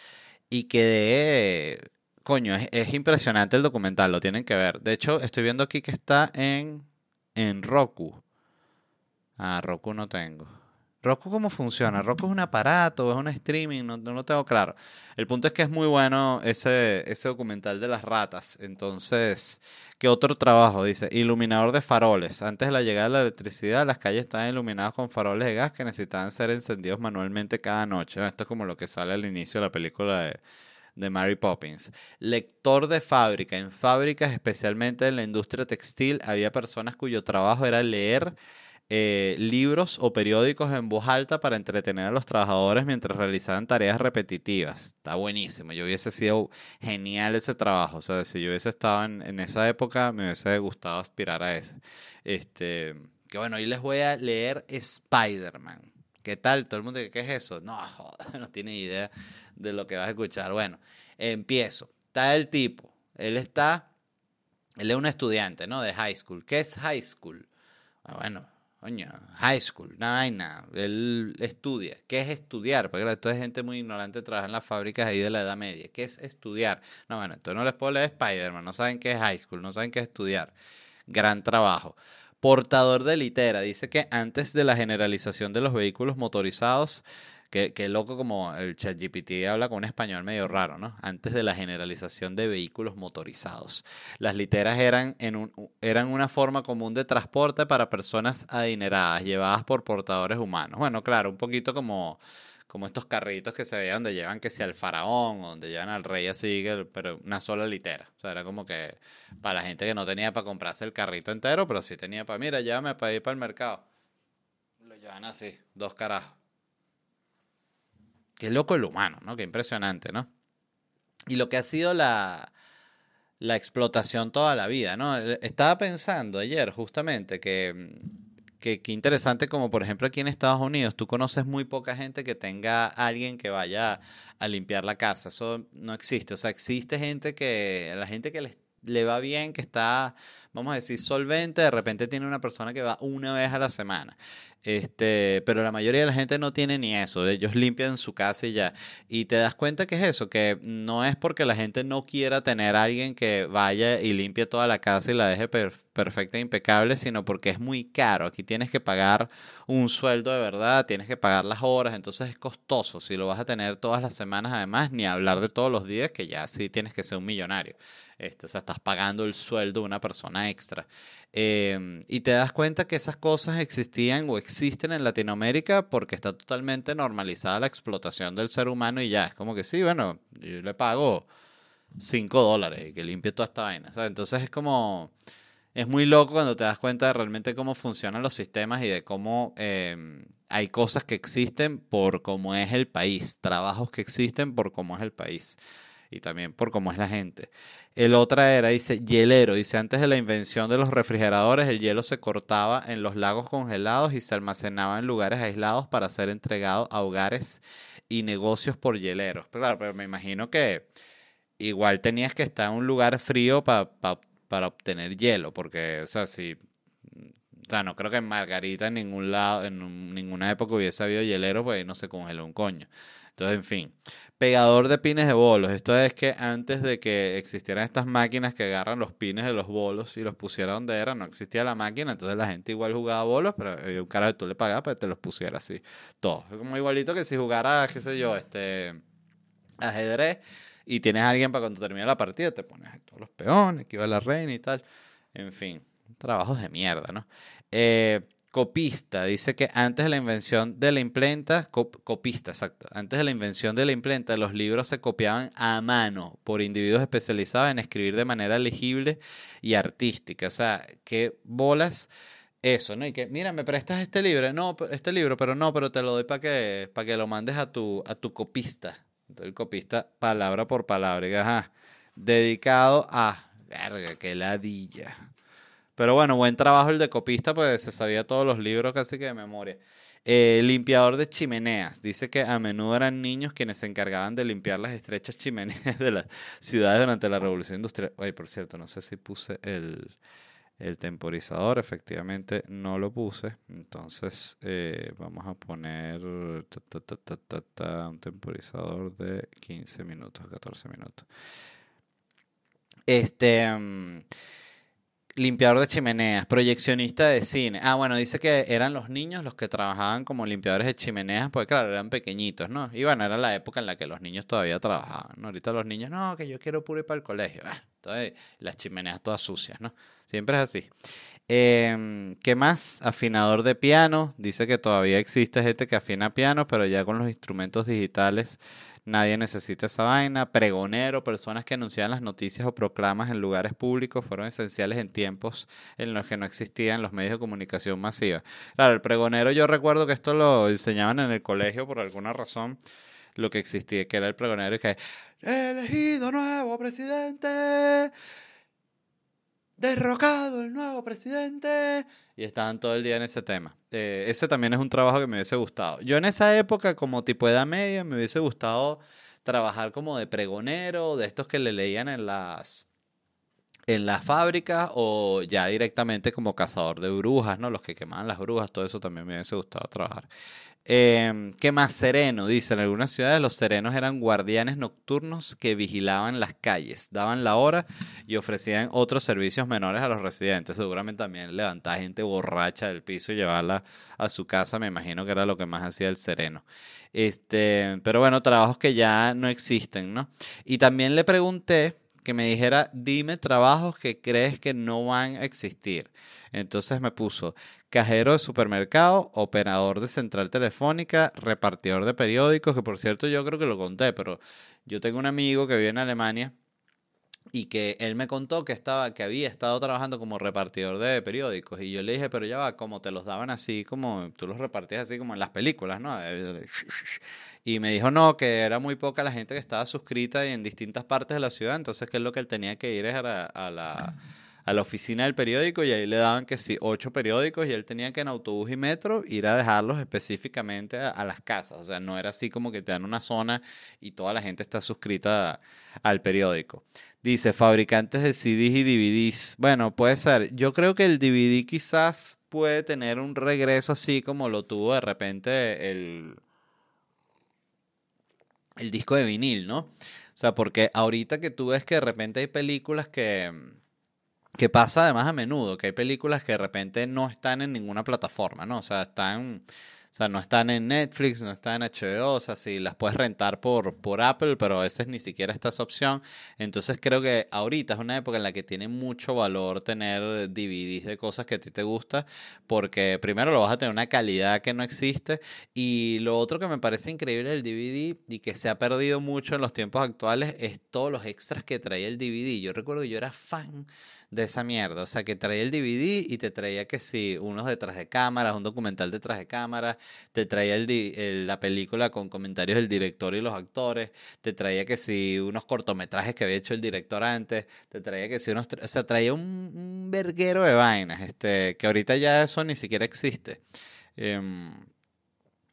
y que, coño, es, impresionante el documental, lo tienen que ver. De hecho, estoy viendo aquí que está en, en Roku. Ah, Roku no tengo. Roku, ¿cómo funciona? Roku es un aparato, es un streaming, no, no lo tengo claro. El punto es que es muy bueno ese, ese documental de las ratas. Entonces, ¿qué otro trabajo? Dice, iluminador de faroles. Antes de la llegada de la electricidad, las calles estaban iluminadas con faroles de gas que necesitaban ser encendidos manualmente cada noche. Esto es como lo que sale al inicio de la película de, de Mary Poppins. Lector de fábrica. En fábricas, especialmente en la industria textil, había personas cuyo trabajo era leer eh, libros o periódicos en voz alta para entretener a los trabajadores mientras realizaban tareas repetitivas. Está buenísimo. Yo hubiese sido genial ese trabajo. O sea, si yo hubiese estado en, esa época, me hubiese gustado aspirar a ese. Este, que bueno, hoy les voy a leer Spider-Man. ¿Qué tal? Todo el mundo dice, ¿qué es eso? No, no tiene idea de lo que vas a escuchar. Bueno, empiezo. Está el tipo. Él está, él es un estudiante, ¿no? De high school. ¿Qué es high school? Ah, bueno, Coño, high school, nada, nada. Él estudia. ¿Qué es estudiar? Porque esto es gente muy ignorante, trabaja en las fábricas ahí de la Edad Media. ¿Qué es estudiar? No, bueno, entonces no les puedo leer Spider-Man, no saben qué es high school, no saben qué es estudiar. Gran trabajo. Portador de litera. Dice que antes de la generalización de los vehículos motorizados, Qué, loco como el ChatGPT habla con un español medio raro, ¿no? Antes de la generalización de vehículos motorizados. Las literas eran, en un, eran una forma común de transporte para personas adineradas, llevadas por portadores humanos. Bueno, claro, un poquito como, como estos carritos que se veían donde llevan que sea al faraón, o donde llevan al rey así, pero una sola litera. O sea, era como que para la gente que no tenía para comprarse el carrito entero, pero sí tenía para, mira, llévame para ir para el mercado. Lo llevan así, dos carajos. Qué loco el humano, ¿no? Qué impresionante, ¿no? Y lo que ha sido la, la explotación toda la vida, ¿no? Estaba pensando ayer justamente que, que, interesante como por ejemplo aquí en Estados Unidos tú conoces muy poca gente que tenga alguien que vaya a limpiar la casa, eso no existe, o sea, existe gente que, la gente que le va bien, que está, vamos a decir, solvente, de repente tiene una persona que va una vez a la semana. Este, pero la mayoría de la gente no tiene ni eso, ellos limpian su casa y ya. Y te das cuenta que es eso, que no es porque la gente no quiera tener a alguien que vaya y limpie toda la casa y la deje perfecta e impecable, sino porque es muy caro. Aquí tienes que pagar un sueldo de verdad, tienes que pagar las horas, entonces es costoso. Si lo vas a tener todas las semanas, además, ni hablar de todos los días, que ya sí tienes que ser un millonario. Este, o sea, estás pagando el sueldo de una persona extra. Em, y te das cuenta que esas cosas existían o existen en Latinoamérica porque está totalmente normalizada la explotación del ser humano y ya, es como que sí, bueno, yo le pago 5 dólares y que limpie toda esta vaina. Entonces es como, es muy loco cuando te das cuenta de realmente cómo funcionan los sistemas y de cómo em, hay cosas que existen por cómo es el país, trabajos que existen por cómo es el país y también por cómo es la gente. El otra era, dice, hielero. Dice, antes de la invención de los refrigeradores, el hielo se cortaba en los lagos congelados y se almacenaba en lugares aislados para ser entregado a hogares y negocios por hieleros. Pero claro, pero me imagino que igual tenías que estar en un lugar frío para obtener hielo, porque, o sea, si... O sea, no creo que en Margarita en ningún lado, en ninguna época hubiese habido hielero, pues no se congeló un coño. Entonces, en fin. Pegador de pines de bolos. Esto es que antes de que existieran estas máquinas que agarran los pines de los bolos y los pusieran donde era, no existía la máquina, entonces la gente igual jugaba bolos, pero un cara que tú le pagabas para que te los pusiera así. Todo. Es como igualito que si jugara, qué sé yo, este ajedrez y tienes a alguien para cuando termine la partida, te pones todos los peones, que iba la reina y tal. En fin, trabajos de mierda, ¿no? Eh, Copista dice que antes de la invención de la imprenta, copista, exacto, antes de la invención de la imprenta, los libros se copiaban a mano por individuos especializados en escribir de manera legible y artística. O sea, qué bolas eso, ¿no? Y que, mira, me prestas este libro, no, este libro, pero no, pero te lo doy para que, para que lo mandes a tu, a tu copista. Entonces el copista, palabra por palabra, y, ajá, dedicado a, verga, qué ladilla pero bueno, buen trabajo el de copista, pues se sabía todos los libros casi que de memoria. Eh, limpiador de chimeneas. Dice que a menudo eran niños quienes se encargaban de limpiar las estrechas chimeneas de las ciudades durante la Revolución Industrial. Ay, por cierto, no sé si puse el, temporizador. Efectivamente, no lo puse. Entonces, eh, vamos a poner un temporizador de 15 minutos, 14 minutos. Este. Mm, Limpiador de chimeneas, proyeccionista de cine. Ah, bueno, dice que eran los niños los que trabajaban como limpiadores de chimeneas, porque claro, eran pequeñitos, ¿no? Y bueno, era la época en la que los niños todavía trabajaban, ¿no? Ahorita los niños, no, que yo quiero puro ir para el colegio. Entonces, las chimeneas todas sucias, ¿no? Siempre es así. Em, ¿Qué más? Afinador de piano. Dice que todavía existe gente que afina piano, pero ya con los instrumentos digitales Nadie necesita esa vaina. Pregonero, personas que anunciaban las noticias o proclamas en lugares públicos fueron esenciales en tiempos en los que no existían los medios de comunicación masiva. Claro, el pregonero yo recuerdo que esto lo enseñaban en el colegio por alguna razón. Lo que existía, que era el pregonero que elegido nuevo presidente derrocado el nuevo presidente. Y estaban todo el día en ese tema. Eh, ese también es un trabajo que me hubiese gustado. Yo en esa época, como tipo edad media, me hubiese gustado trabajar como de pregonero, de estos que le leían en las en las fábricas o ya directamente como cazador de brujas, ¿no? Los que quemaban las brujas, todo eso también me hubiese gustado trabajar. Eh, ¿Qué más sereno? Dice, en algunas ciudades los serenos eran guardianes nocturnos que vigilaban las calles, daban la hora y ofrecían otros servicios menores a los residentes. Seguramente también levantaba gente borracha del piso y llevarla a su casa, me imagino que era lo que más hacía el sereno. Este, pero bueno, trabajos que ya no existen, ¿no? Y también le pregunté que me dijera, dime trabajos que crees que no van a existir. Entonces me puso cajero de supermercado, operador de central telefónica, repartidor de periódicos, que por cierto yo creo que lo conté, pero yo tengo un amigo que vive en Alemania y que él me contó que estaba que había estado trabajando como repartidor de periódicos y yo le dije, pero ya va, como te los daban así como tú los repartías así como en las películas, ¿no? Y me dijo, no, que era muy poca la gente que estaba suscrita y en distintas partes de la ciudad, entonces que es lo que él tenía que ir era a la, a la oficina del periódico y ahí le daban que sí, ocho periódicos y él tenía que en autobús y metro ir a dejarlos específicamente a, las casas. O sea, no era así como que te dan una zona y toda la gente está suscrita al periódico. Dice, fabricantes de CDs y DVDs. Bueno, puede ser. Yo creo que el DVD quizás puede tener un regreso así como lo tuvo de repente el el disco de vinil, ¿no? O sea, porque ahorita que tú ves que de repente hay películas que, que pasa además a menudo, que hay películas que de repente no están en ninguna plataforma, ¿no? O sea, están o sea, no están en Netflix, no están en HBO, o sea, sí las puedes rentar por, por Apple, pero a veces ni siquiera está esa opción. Entonces creo que ahorita es una época en la que tiene mucho valor tener DVDs de cosas que a ti te gusta, porque primero lo vas a tener una calidad que no existe y lo otro que me parece increíble del DVD y que se ha perdido mucho en los tiempos actuales es todos los extras que traía el DVD. Yo recuerdo que yo era fan de esa mierda. O sea, que traía el DVD y te traía que sí, unos detrás de cámaras, un documental detrás de cámaras, te traía el, la película con comentarios del director y los actores, te traía que sí, unos cortometrajes que había hecho el director antes, te traía que sí, unos, o sea, traía un, verguero de vainas, este, que ahorita ya eso ni siquiera existe. Em,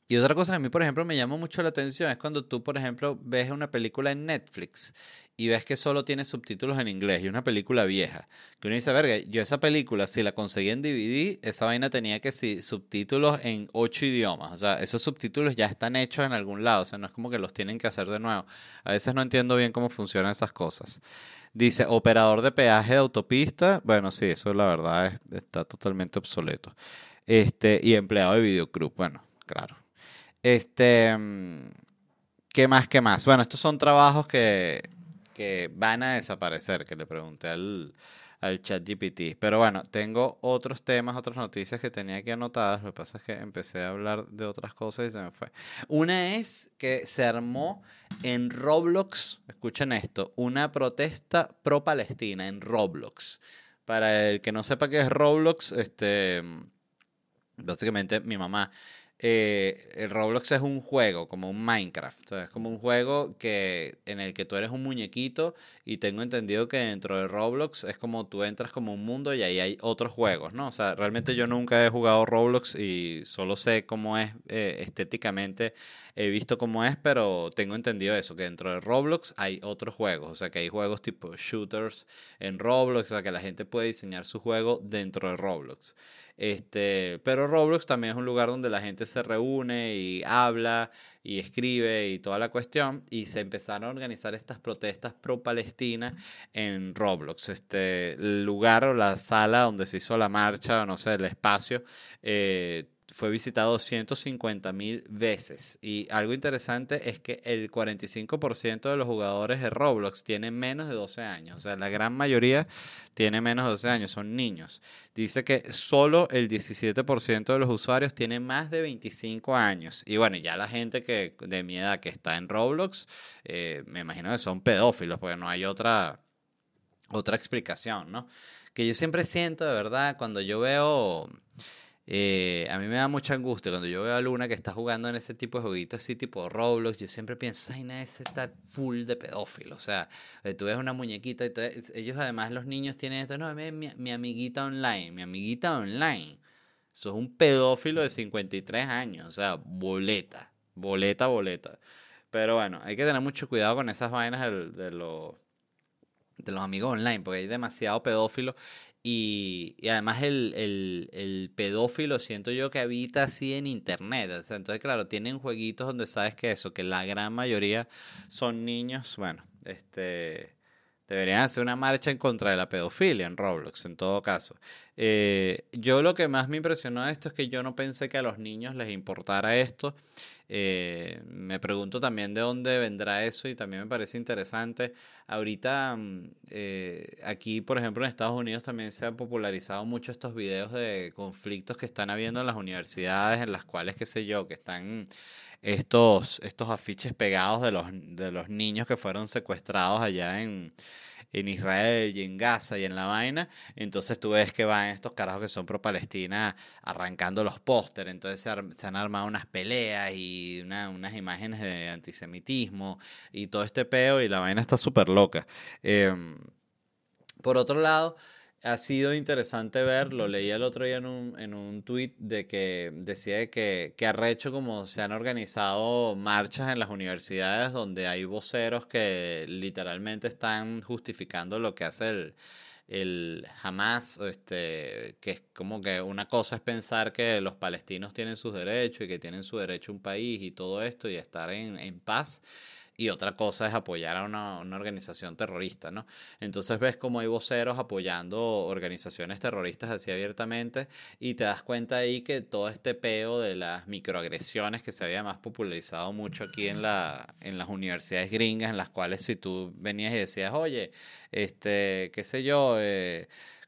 Y otra cosa que a mí, por ejemplo, me llama mucho la atención es cuando tú, por ejemplo, ves una película en Netflix y ves que solo tiene subtítulos en inglés y una película vieja. Que uno dice, verga, yo esa película, si la conseguí en DVD, esa vaina tenía que sí, subtítulos en ocho idiomas. O sea, esos subtítulos ya están hechos en algún lado. O sea, no es como que los tienen que hacer de nuevo. A veces no entiendo bien cómo funcionan esas cosas. Dice, operador de peaje de autopista. Bueno, sí, eso la verdad es, está totalmente obsoleto. Este, y empleado de videoclub. Bueno, claro. Este, mm, ¿qué más, qué más? Bueno, estos son trabajos que, que van a desaparecer, que le pregunté al, al chat GPT. Pero bueno, tengo otros temas, otras noticias que tenía aquí anotadas. Lo que pasa es que empecé a hablar de otras cosas y se me fue. Una es que se armó en Roblox, escuchen esto, una protesta pro-Palestina en Roblox. Para el que no sepa qué es Roblox, este, básicamente mi mamá eh, el Roblox es un juego, como un Minecraft. Es como un juego que, en el que tú eres un muñequito y tengo entendido que dentro de Roblox es como tú entras como un mundo y ahí hay otros juegos, ¿no? O sea, realmente yo nunca he jugado Roblox y solo sé cómo es eh, estéticamente, he visto cómo es, pero tengo entendido eso, que dentro de Roblox hay otros juegos. O sea, que hay juegos tipo shooters en Roblox, o sea, que la gente puede diseñar su juego dentro de Roblox. Este, pero Roblox también es un lugar donde la gente se reúne y habla y escribe y toda la cuestión. Y se empezaron a organizar estas protestas pro-Palestina en Roblox. Este, el lugar o la sala donde se hizo la marcha, o no sé, el espacio, eh, fue visitado 150 mil veces. Y algo interesante es que el 45% de los jugadores de Roblox tienen menos de 12 años. O sea, la gran mayoría tiene menos de 12 años, son niños. Dice que solo el 17% de los usuarios tienen más de 25 años. Y bueno, ya la gente que de mi edad que está en Roblox, eh, me imagino que son pedófilos, porque no hay otra, otra explicación, ¿no? Que yo siempre siento, de verdad, cuando yo veo eh, a mí me da mucha angustia cuando yo veo a Luna que está jugando en ese tipo de jueguitos así tipo Roblox. Yo siempre pienso, ay, nada, ese está full de pedófilo. O sea, eh, tú ves una muñequita y ellos además, los niños tienen esto, no, mi, mi amiguita online, mi amiguita online. Eso es un pedófilo de 53 años, o sea, boleta, boleta, boleta. Pero bueno, hay que tener mucho cuidado con esas vainas de, los de los amigos online, porque hay demasiado pedófilo y, además el, pedófilo siento yo que habita así en internet. entonces, claro, tienen jueguitos donde sabes que eso, que la gran mayoría son niños. Bueno, este deberían hacer una marcha en contra de la pedofilia en Roblox, en todo caso. Eh, yo lo que más me impresionó de esto es que yo no pensé que a los niños les importara esto. Eh, me pregunto también de dónde vendrá eso y también me parece interesante. Ahorita mm, eh, aquí, por ejemplo, en Estados Unidos también se han popularizado mucho estos videos de conflictos que están habiendo en las universidades, en las cuales, qué sé yo, que están estos, estos afiches pegados de los, de los niños que fueron secuestrados allá en en Israel y en Gaza y en la vaina, entonces tú ves que van estos carajos que son pro Palestina arrancando los pósteres, entonces se, han armado unas peleas y unas imágenes de antisemitismo y todo este peo y la vaina está súper loca. Em, por otro lado, ha sido interesante ver, lo leí el otro día en un, en un tweet de que decía que, que arrecho como se han organizado marchas en las universidades donde hay voceros que literalmente están justificando lo que hace el, el Hamas, este, que es como que una cosa es pensar que los palestinos tienen sus derechos y que tienen su derecho a un país y todo esto y estar en, en paz y otra cosa es apoyar a una, organización terrorista, ¿no? Entonces ves como hay voceros apoyando organizaciones terroristas así abiertamente y te das cuenta ahí que todo este peo de las microagresiones que se había más popularizado mucho aquí en, la, en las universidades gringas, en las cuales si tú venías y decías, oye, este, qué sé yo, eh,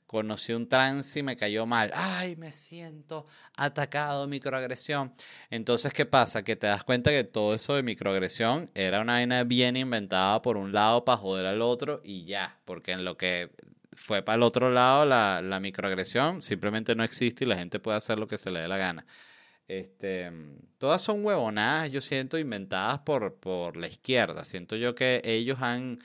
conocí un trans y me cayó mal. Ay, me siento atacado, microagresión. Entonces, ¿qué pasa? Que te das cuenta que todo eso de microagresión era una vaina bien inventada por un lado para joder al otro y ya, porque en lo que fue para el otro lado la, la microagresión simplemente no existe y la gente puede hacer lo que se le dé la gana. Este, todas son huevonadas, yo siento, inventadas por, por la izquierda. Siento yo que ellos han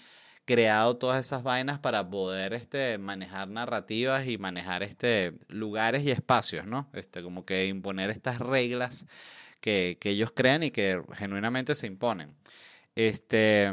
creado todas esas vainas para poder este, manejar narrativas y manejar este, lugares y espacios, ¿no? Este, como que imponer estas reglas que, que ellos crean y que genuinamente se imponen. Este,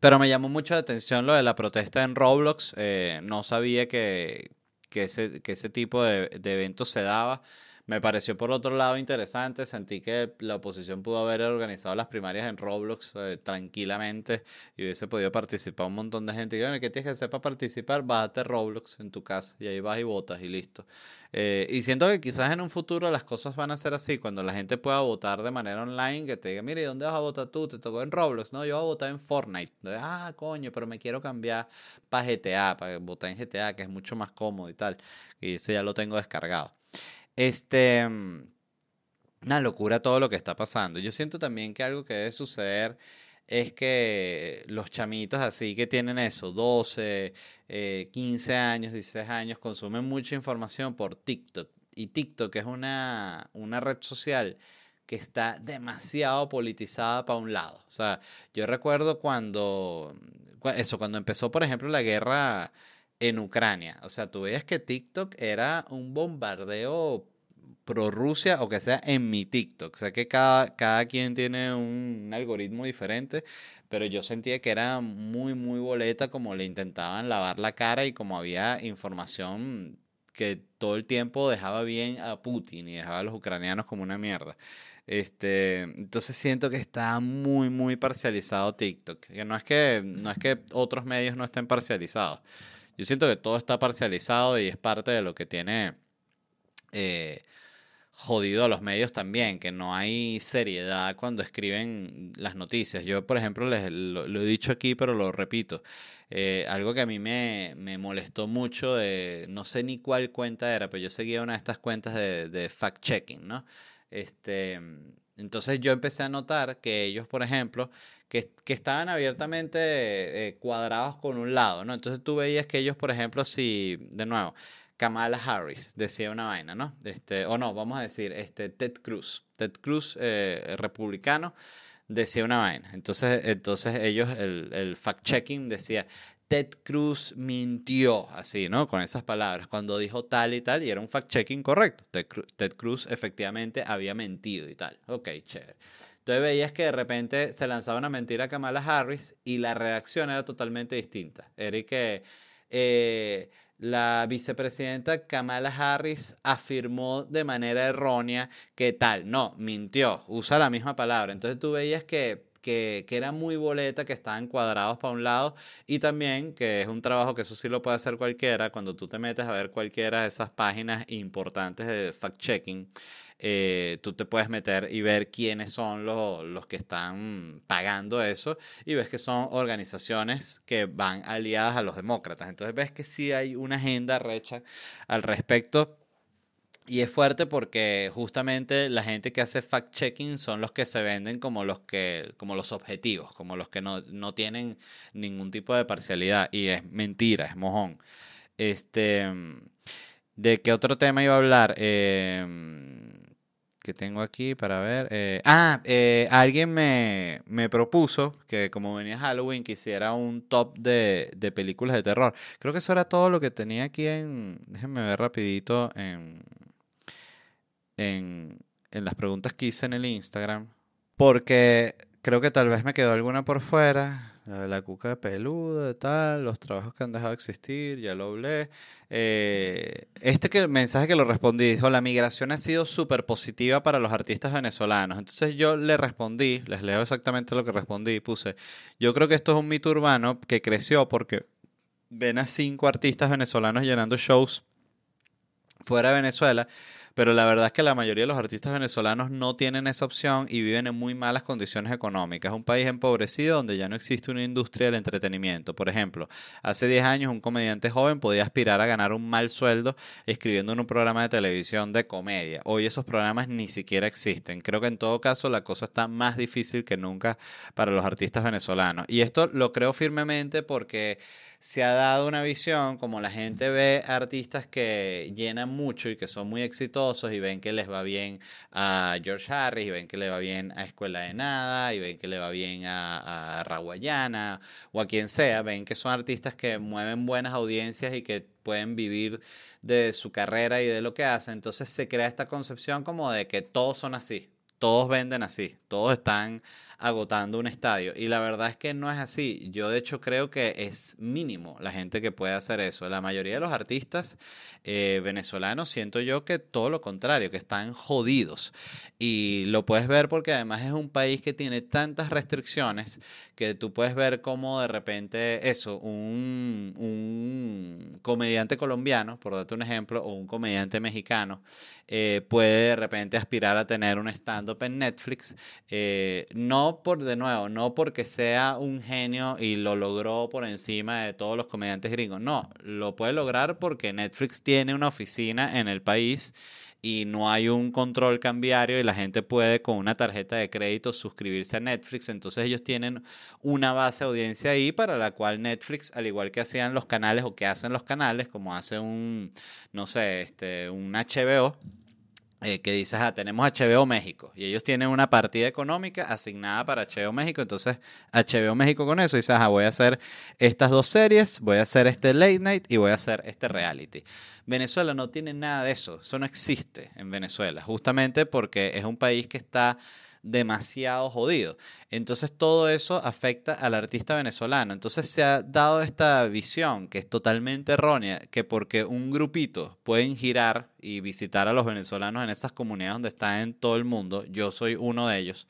pero me llamó mucho la atención lo de la protesta en Roblox. Eh, no sabía que, que, ese, que ese tipo de, de eventos se daba. Me pareció por otro lado interesante, sentí que la oposición pudo haber organizado las primarias en Roblox eh, tranquilamente y hubiese podido participar un montón de gente. Y bueno, que tienes que para participar? Bájate Roblox en tu casa y ahí vas y votas y listo. Eh, y siento que quizás en un futuro las cosas van a ser así, cuando la gente pueda votar de manera online, que te diga, mire, ¿dónde vas a votar tú? Te tocó en Roblox, no, yo voy a votar en Fortnite. Ah, coño, pero me quiero cambiar para GTA, para votar en GTA, que es mucho más cómodo y tal. Y ese ya lo tengo descargado. Este, mm, una locura todo lo que está pasando. Yo siento también que algo que debe suceder es que los chamitos así que tienen eso, 12, 15 eh, años, 16 años, consumen mucha información por TikTok. Y TikTok es una, una red social que está demasiado politizada para un lado. O sea, yo recuerdo cuando, eso, cuando empezó, por ejemplo, la guerra en Ucrania. O sea, tú veías que TikTok era un bombardeo pro Rusia o que sea en mi TikTok. O sea que cada, cada quien tiene un, algoritmo diferente, pero yo sentía que era muy, muy boleta como le intentaban lavar la cara y como había información que todo el tiempo dejaba bien a Putin y dejaba a los ucranianos como una mierda. Este, entonces siento que está muy, muy parcializado TikTok. Que no es que, no es que otros medios no estén parcializados. Yo siento que todo está parcializado y es parte de lo que tiene eh, jodido a los medios también, que no hay seriedad cuando escriben las noticias. Yo, por ejemplo, les, lo, he dicho aquí, pero lo repito. Eh, algo que a mí me, me, molestó mucho de, no sé ni cuál cuenta era, pero yo seguía una de estas cuentas de, de fact-checking, ¿no? Este, entonces yo empecé a notar que ellos, por ejemplo, que, estaban abiertamente eh, cuadrados con un lado, ¿no? Entonces tú veías que ellos, por ejemplo, si, de nuevo, Kamala Harris decía una vaina, ¿no? Este, o no, vamos a decir, este, Ted Cruz, Ted Cruz, eh, republicano, decía una vaina. Entonces, entonces ellos, el, el fact-checking decía, Ted Cruz mintió, así, ¿no? Con esas palabras, cuando dijo tal y tal, y era un fact-checking correcto. Ted Cruz, Ted Cruz efectivamente había mentido y tal. Ok, chévere. Entonces veías que de repente se lanzaba una mentira a Kamala Harris y la reacción era totalmente distinta. Era eh, la vicepresidenta Kamala Harris afirmó de manera errónea que tal, no, mintió, usa la misma palabra. Entonces tú veías que que, que, era muy boleta, que estaban cuadrados para un lado y también que es un trabajo que eso sí lo puede hacer cualquiera cuando tú te metes a ver cualquiera de esas páginas importantes de fact-checking eh, tú te puedes meter y ver quiénes son los, los que están pagando eso y ves que son organizaciones que van aliadas a los demócratas. Entonces ves que sí hay una agenda recha al respecto. Y es fuerte porque justamente la gente que hace fact-checking son los que se venden como los que, como los objetivos, como los que no, no, tienen ningún tipo de parcialidad. Y es mentira, es mojón. Este, ¿De qué otro tema iba a hablar? Eh, que tengo aquí para ver. Eh, ah, eh, alguien me, me, propuso que como venía Halloween quisiera un top de, de, películas de terror. Creo que eso era todo lo que tenía aquí en... Déjenme ver rapidito en, en, en las preguntas que hice en el Instagram. Porque creo que tal vez me quedó alguna por fuera la, cuca de peludo, tal, los trabajos que han dejado de existir, ya lo hablé. Eh, este que, mensaje que lo respondí, dijo, la migración ha sido súper positiva para los artistas venezolanos. Entonces yo le respondí, les leo exactamente lo que respondí, puse, yo creo que esto es un mito urbano que creció porque ven a cinco artistas venezolanos llenando shows fuera de Venezuela pero la verdad es que la mayoría de los artistas venezolanos no tienen esa opción y viven en muy malas condiciones económicas. Es un país empobrecido donde ya no existe una industria del entretenimiento. Por ejemplo, hace 10 años un comediante joven podía aspirar a ganar un mal sueldo escribiendo en un programa de televisión de comedia. Hoy esos programas ni siquiera existen. Creo que en todo caso la cosa está más difícil que nunca para los artistas venezolanos. Y esto lo creo firmemente porque se ha dado una visión, como la gente ve artistas que llenan mucho y que son muy exitosos y ven que les va bien a George Harris y ven que le va bien a Escuela de Nada y ven que le va bien a, a Raguayana o a quien sea, ven que son artistas que mueven buenas audiencias y que pueden vivir de su carrera y de lo que hacen. Entonces se crea esta concepción como de que todos son así, todos venden así, todos están agotando un estadio. Y la verdad es que no es así. Yo de hecho creo que es mínimo la gente que puede hacer eso. La mayoría de los artistas eh, venezolanos siento yo que todo lo contrario, que están jodidos. Y lo puedes ver porque además es un país que tiene tantas restricciones que tú puedes ver como de repente eso, un, un comediante colombiano, por darte un ejemplo, o un comediante mexicano, eh, puede de repente aspirar a tener un stand-up en Netflix. Eh, no por, de nuevo, no porque sea un genio y lo logró por encima de todos los comediantes gringos. No, lo puede lograr porque Netflix tiene una oficina en el país y no hay un control cambiario y la gente puede con una tarjeta de crédito suscribirse a Netflix. Entonces ellos tienen una base de audiencia ahí para la cual Netflix, al igual que hacían los canales o que hacen los canales, como hace un, no sé, este, un HBO, eh, que dices, ah, tenemos HBO México y ellos tienen una partida económica asignada para HBO México, entonces HBO México con eso dices, ah, voy a hacer estas dos series, voy a hacer este late night y voy a hacer este reality. Venezuela no tiene nada de eso, eso no existe en Venezuela, justamente porque es un país que está demasiado jodido. Entonces todo eso afecta al artista venezolano. Entonces se ha dado esta visión que es totalmente errónea, que porque un grupito pueden girar y visitar a los venezolanos en esas comunidades donde están en todo el mundo, yo soy uno de ellos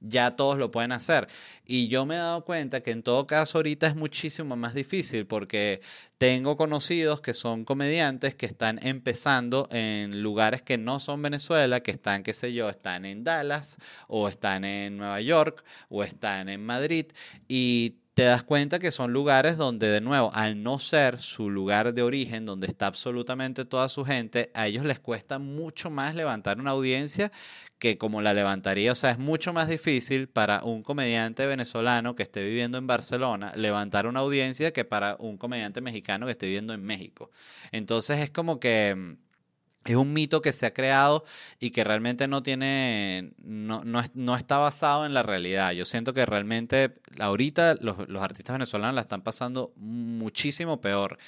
ya todos lo pueden hacer. Y yo me he dado cuenta que en todo caso ahorita es muchísimo más difícil porque tengo conocidos que son comediantes que están empezando en lugares que no son Venezuela, que están, qué sé yo, están en Dallas o están en Nueva York o están en Madrid y te das cuenta que son lugares donde, de nuevo, al no ser su lugar de origen, donde está absolutamente toda su gente, a ellos les cuesta mucho más levantar una audiencia que como la levantaría. O sea, es mucho más difícil para un comediante venezolano que esté viviendo en Barcelona levantar una audiencia que para un comediante mexicano que esté viviendo en México. Entonces es como que mm, es un mito que se ha creado y que realmente no tiene, no, no, está basado en la realidad. Yo siento que realmente ahorita los, los artistas venezolanos la están pasando muchísimo peor.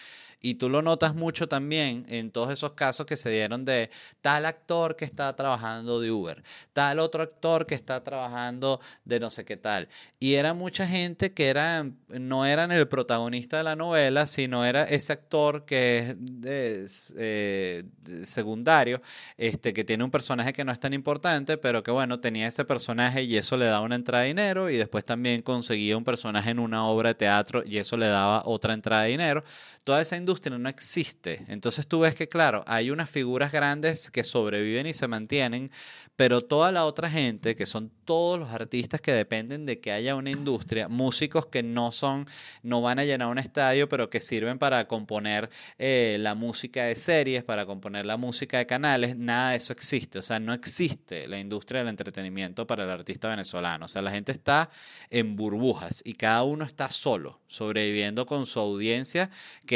Y tú lo notas mucho también en todos esos casos que se dieron de tal actor que está trabajando de Uber, tal otro actor que está trabajando de no sé qué tal. Y era mucha gente que eran, no eran el protagonista de la novela, sino era ese actor que es eh, secundario, este, que tiene un personaje que no es tan importante, pero que bueno, tenía ese personaje y eso le daba una entrada de dinero y después también conseguía un personaje en una obra de teatro y eso le daba otra entrada de dinero. Toda esa industria no existe. Entonces tú ves que, claro, hay unas figuras grandes que sobreviven y se mantienen, pero toda la otra gente, que son todos los artistas que dependen de que haya una industria, músicos que no son, no van a llenar un estadio, pero que sirven para componer eh, la música de series, para componer la música de canales, nada de eso existe. O sea, no existe la industria del entretenimiento para el artista venezolano. O sea, la gente está en burbujas y cada uno está solo, sobreviviendo con su audiencia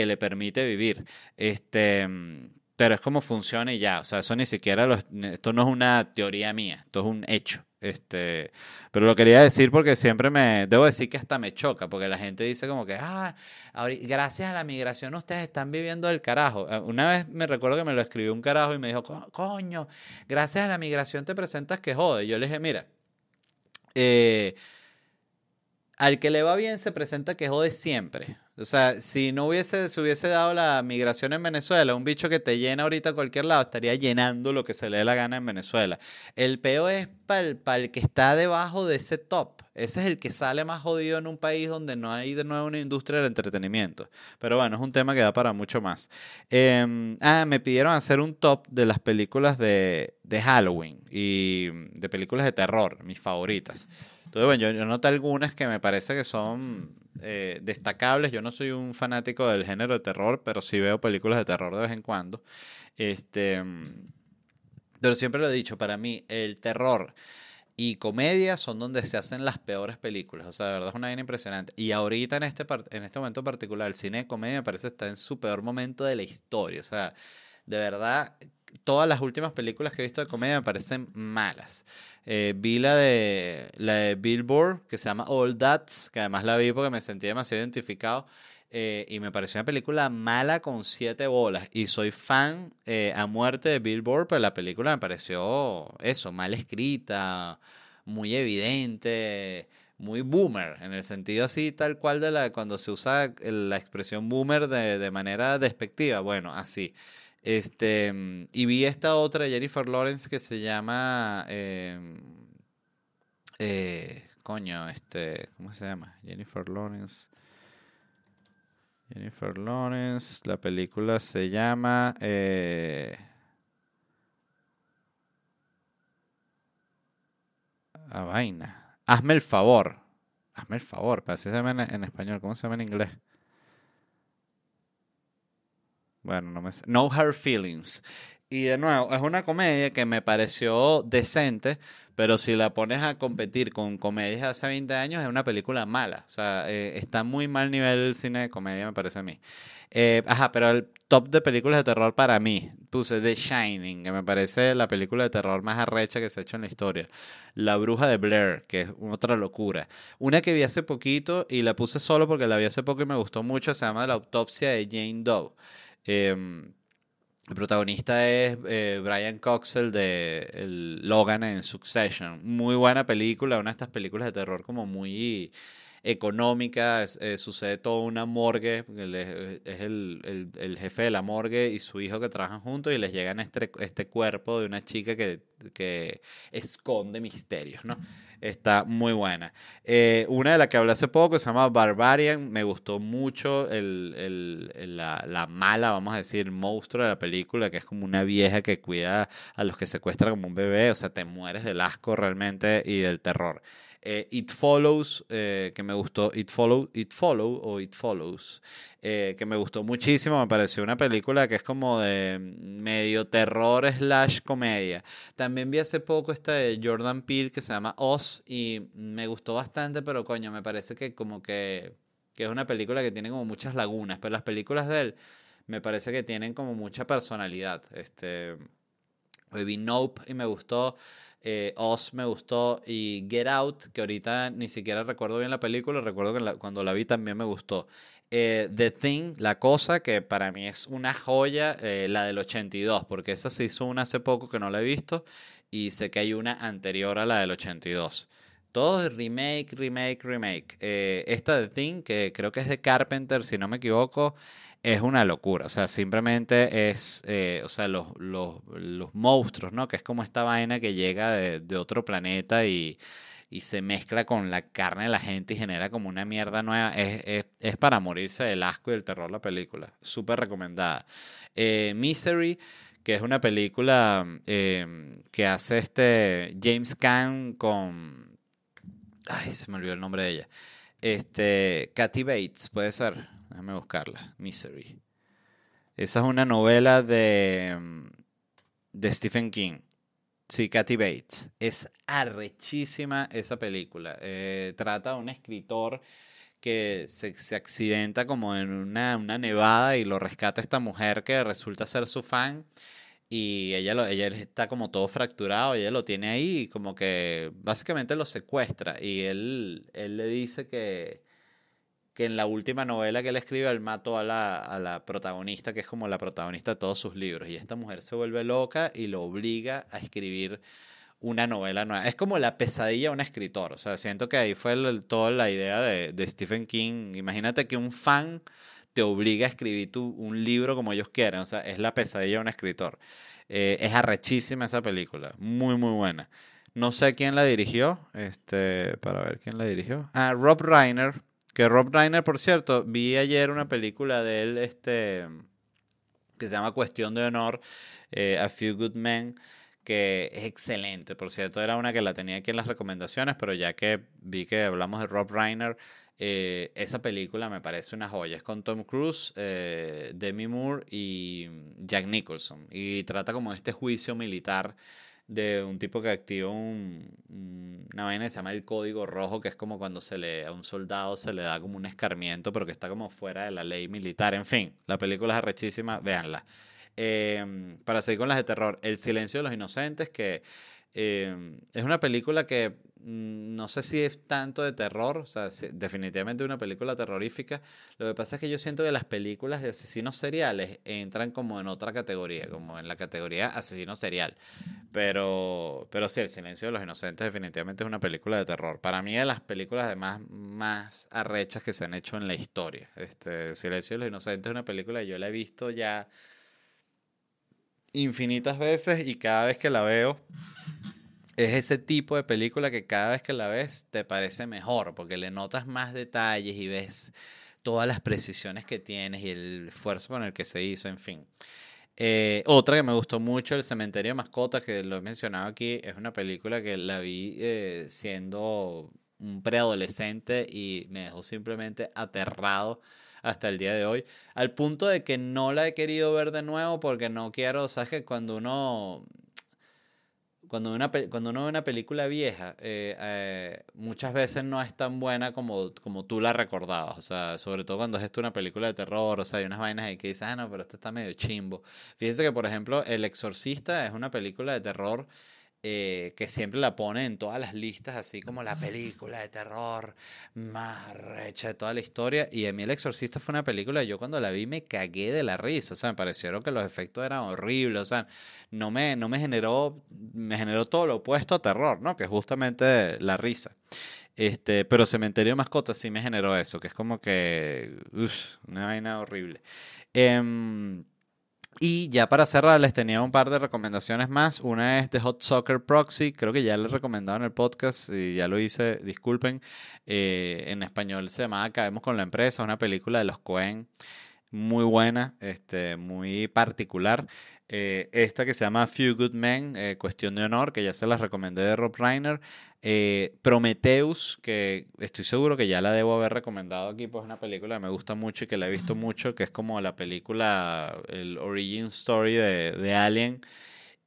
le permite vivir. Este, pero es como funciona y ya. O sea, eso ni siquiera, esto no es una teoría mía, esto es un hecho. Este, pero lo quería decir porque siempre me, debo decir que hasta me choca, porque la gente dice como que, ah, gracias a la migración ustedes están viviendo el carajo. Eh, una vez me recuerdo que me lo escribió un carajo y me dijo, coño, gracias a la migración te presentas que jode. Yo le dije, mira, eh, al que le va bien se presenta que jode siempre. O sea, si no hubiese, se hubiese dado la migración en Venezuela, un bicho que te llena ahorita a cualquier lado, estaría llenando lo que se le dé la gana en Venezuela. El peo es para el, que está debajo de ese top. Ese es el que sale más jodido en un país donde no hay de nuevo una industria del entretenimiento. Pero bueno, es un tema que da para mucho más. Em, ah, me pidieron hacer un top de las películas de, de Halloween y de películas de terror, mis favoritas. Entonces, bueno, yo, yo noté algunas que me parece que son eh, destacables. Yo no soy un fanático del género de terror, pero sí veo películas de terror de vez en cuando. Este, pero siempre lo he dicho, para mí el terror y comedia son donde se hacen las peores películas. O sea, de verdad es una vaina impresionante. Y ahorita en este, en este momento particular, el cine de comedia me parece está en su peor momento de la historia. O sea, de verdad, todas las últimas películas que he visto de comedia me parecen malas. Eh, vi la de, la de Billboard, que se llama All That's, que además la vi porque me sentí demasiado identificado. Eh, y me pareció una película mala con siete bolas. Y soy fan eh, a muerte de Billboard, pero la película me pareció eso, mal escrita, muy evidente, muy boomer, en el sentido así tal cual de la cuando se usa la expresión boomer de, de manera despectiva. Bueno, así. Este, y vi esta otra, Jennifer Lawrence, que se llama. Em, eh, coño, este. ¿Cómo se llama? Jennifer Lawrence. Jennifer Lawrence. La película se llama. Eh, a vaina. Hazme el favor. Hazme el favor. Así se llama en español. ¿Cómo se llama en inglés? Bueno, no me sé. No Hard Feelings. Y de nuevo, es una comedia que me pareció decente, pero si la pones a competir con comedias de hace 20 años, es una película mala. O sea, eh, está muy mal nivel el cine de comedia, me parece a mí. Eh, ajá, pero el top de películas de terror para mí, puse The Shining, que me parece la película de terror más arrecha que se ha hecho en la historia. La Bruja de Blair, que es otra locura. Una que vi hace poquito y la puse solo porque la vi hace poco y me gustó mucho, se llama La Autopsia de Jane Doe. Em, el protagonista es eh, Brian Coxell de Logan en Succession. Muy buena película, una de estas películas de terror como muy económica. Eh, sucede todo una morgue, es el, el, jefe de la morgue y su hijo que trabajan juntos y les llegan este, este cuerpo de una chica que, que esconde misterios, ¿no? Está muy buena. Eh, una de las que hablé hace poco se llama Barbarian. Me gustó mucho el, la, la, mala, vamos a decir, monstruo de la película, que es como una vieja que cuida a los que secuestran como un bebé. O sea, te mueres del asco realmente y del terror. Eh, It Follows, eh, que me gustó, It Follow, It Follow o It Follows, eh, que me gustó muchísimo, me pareció una película que es como de medio terror slash comedia. También vi hace poco esta de Jordan Peele que se llama Oz y me gustó bastante, pero coño, me parece que como que, que es una película que tiene como muchas lagunas, pero las películas de él me parece que tienen como mucha personalidad. Este, vi Nope y me gustó. Eh, Oz me gustó y Get Out, que ahorita ni siquiera recuerdo bien la película, recuerdo que cuando la vi también me gustó. Eh, The Thing, La Cosa, que para mí es una joya, eh, la del 82, porque esa se hizo una hace poco que no la he visto y sé que hay una anterior a la del 82. Todo remake, remake, remake. esta The Thing, que creo que es de Carpenter, si no me equivoco, es una locura. O sea, simplemente es, eh, o sea, los, los, los, monstruos, ¿no? Que es como esta vaina que llega de, de otro planeta y, y, se mezcla con la carne de la gente y genera como una mierda nueva. Es, es, es para morirse del asco y del terror la película. Súper recomendada. Eh, Misery, que es una película em, que hace este James Caan con... Ay, se me olvidó el nombre de ella. Este, Kathy Bates, puede ser. Déjame buscarla. Misery. Esa es una novela de, mm, de Stephen King. Sí, Kathy Bates. Es arrechísima esa película. Eh, trata de un escritor que se, se accidenta como en una, una, nevada y lo rescata esta mujer que resulta ser su fan. Y ella, lo, ella está como todo fracturado, ella lo tiene ahí y como que básicamente lo secuestra. Y él, él le dice que, que en la última novela que él escribe, él mató a la, a la protagonista, que es como la protagonista de todos sus libros. Y esta mujer se vuelve loca y lo obliga a escribir una novela nueva. Es como la pesadilla de un escritor. O sea, siento que ahí fue toda la idea de, de, Stephen King. Imagínate que un fan te obliga a escribir tu, un libro como ellos quieren. O sea, es la pesadilla de un escritor. Eh, es arrechísima esa película. Muy, muy buena. No sé quién la dirigió. Este, para ver quién la dirigió. Ah, Rob Reiner que Rob Reiner, por cierto, vi ayer una película de él este, que se llama Cuestión de Honor, eh, A Few Good Men, que es excelente. Por cierto, era una que la tenía aquí en las recomendaciones, pero ya que vi que hablamos de Rob Reiner, eh, esa película me parece una joya. Es con Tom Cruise, eh, Demi Moore y Jack Nicholson. Y trata como este juicio militar de un tipo que activa un, una vaina que se llama el código rojo, que es como cuando se le, a un soldado se le da como un escarmiento, pero que está como fuera de la ley militar. En fin, la película es arrechísima, véanla. Em, para seguir con las de terror, El silencio de los inocentes, que em, es una película que mm, no sé si es tanto de terror, o sea, definitivamente una película terrorífica. Lo que pasa es que yo siento que las películas de asesinos seriales entran como en otra categoría, como en la categoría asesino serial. Pero, pero sí, El silencio de los inocentes definitivamente es una película de terror. Para mí de las películas de más, arrechas que se han hecho en la historia. Este, silencio de los inocentes es una película que yo la he visto ya infinitas veces y cada vez que la veo es ese tipo de película que cada vez que la ves te parece mejor porque le notas más detalles y ves todas las precisiones que tienes y el esfuerzo con el que se hizo, en fin. Eh, otra que me gustó mucho, El Cementerio de Mascotas, que lo he mencionado aquí, es una película que la vi eh, siendo un preadolescente y me dejó simplemente aterrado hasta el día de hoy, al punto de que no la he querido ver de nuevo porque no quiero, sabes que cuando uno cuando, una, cuando uno ve una película vieja, eh, eh, muchas veces no es tan buena como, como tú la recordabas. O sea, sobre todo cuando es esto una película de terror, o sea, hay unas vainas ahí que dices, ah, no, pero esto está medio chimbo. Fíjense que, por ejemplo, El Exorcista es una película de terror eh, que siempre la pone en todas las listas, así como la película de terror más recha de toda la historia. Y a mí El Exorcista fue una película, yo cuando la vi me cagué de la risa, o sea, me parecieron que los efectos eran horribles, o sea, no me, no me generó, me generó todo lo opuesto a terror, ¿no? Que es justamente la risa. Este, pero Cementerio de Mascotas sí me generó eso, que es como que, uff, una vaina horrible. Eh, y ya para cerrar, les tenía un par de recomendaciones más. Una es de Hot Soccer Proxy. Creo que ya les recomendado en el podcast y ya lo hice, disculpen. Eh, en español se llama Acabemos con la empresa, una película de los Cohen muy buena, este, muy particular. Eh, esta que se llama Few Good Men, eh, Cuestión de Honor, que ya se las recomendé de Rob Reiner. Eh, Prometheus, que estoy seguro que ya la debo haber recomendado aquí, pues es una película que me gusta mucho y que la he visto mucho, que es como la película, el origin story de, de Alien.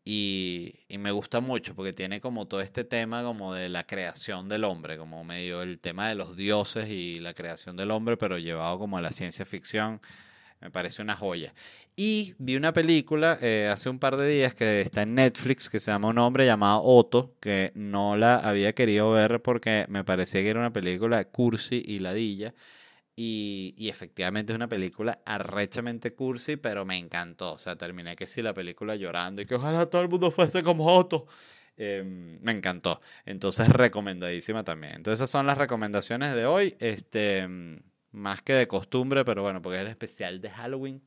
Y, y, me gusta mucho porque tiene como todo este tema como de la creación del hombre, como medio el tema de los dioses y la creación del hombre, pero llevado como a la ciencia ficción. Me parece una joya. Y vi una película eh, hace un par de días que está en Netflix que se llama Un hombre llamado Otto, que no la había querido ver porque me parecía que era una película cursi y ladilla. Y, efectivamente es una película arrechamente cursi, pero me encantó. O sea, terminé que sí la película llorando y que ojalá todo el mundo fuese como Otto. Em, me encantó. Entonces, recomendadísima también. Entonces, esas son las recomendaciones de hoy. Este, más que de costumbre, pero bueno, porque es el especial de Halloween.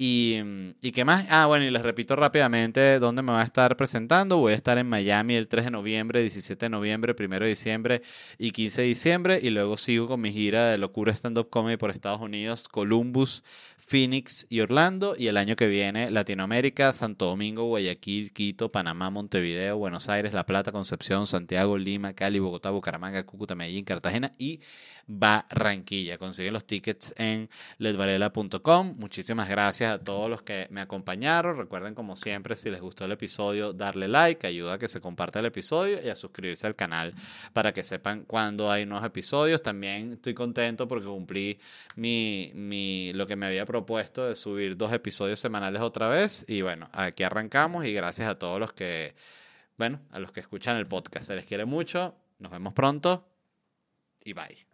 Y, ¿Y qué más? Ah, bueno, y les repito rápidamente dónde me va a estar presentando. Voy a estar en Miami el 3 de noviembre, 17 de noviembre, 1 de diciembre y 15 de diciembre. Y luego sigo con mi gira de locura stand-up comedy por Estados Unidos, Columbus, Phoenix y Orlando. Y el año que viene, Latinoamérica, Santo Domingo, Guayaquil, Quito, Panamá, Montevideo, Buenos Aires, La Plata, Concepción, Santiago, Lima, Cali, Bogotá, Bucaramanga, Cúcuta, Medellín, Cartagena y Barranquilla. Consiguen los tickets en ledvarela.com. Muchísimas gracias a todos los que me acompañaron. Recuerden, como siempre, si les gustó el episodio, darle like, ayuda a que se comparta el episodio y a suscribirse al canal para que sepan cuando hay nuevos episodios. También estoy contento porque cumplí mi, mi, lo que me había propuesto de subir dos episodios semanales otra vez. Y bueno, aquí arrancamos y gracias a todos los que, bueno, a los que escuchan el podcast. Se les quiere mucho. Nos vemos pronto y bye.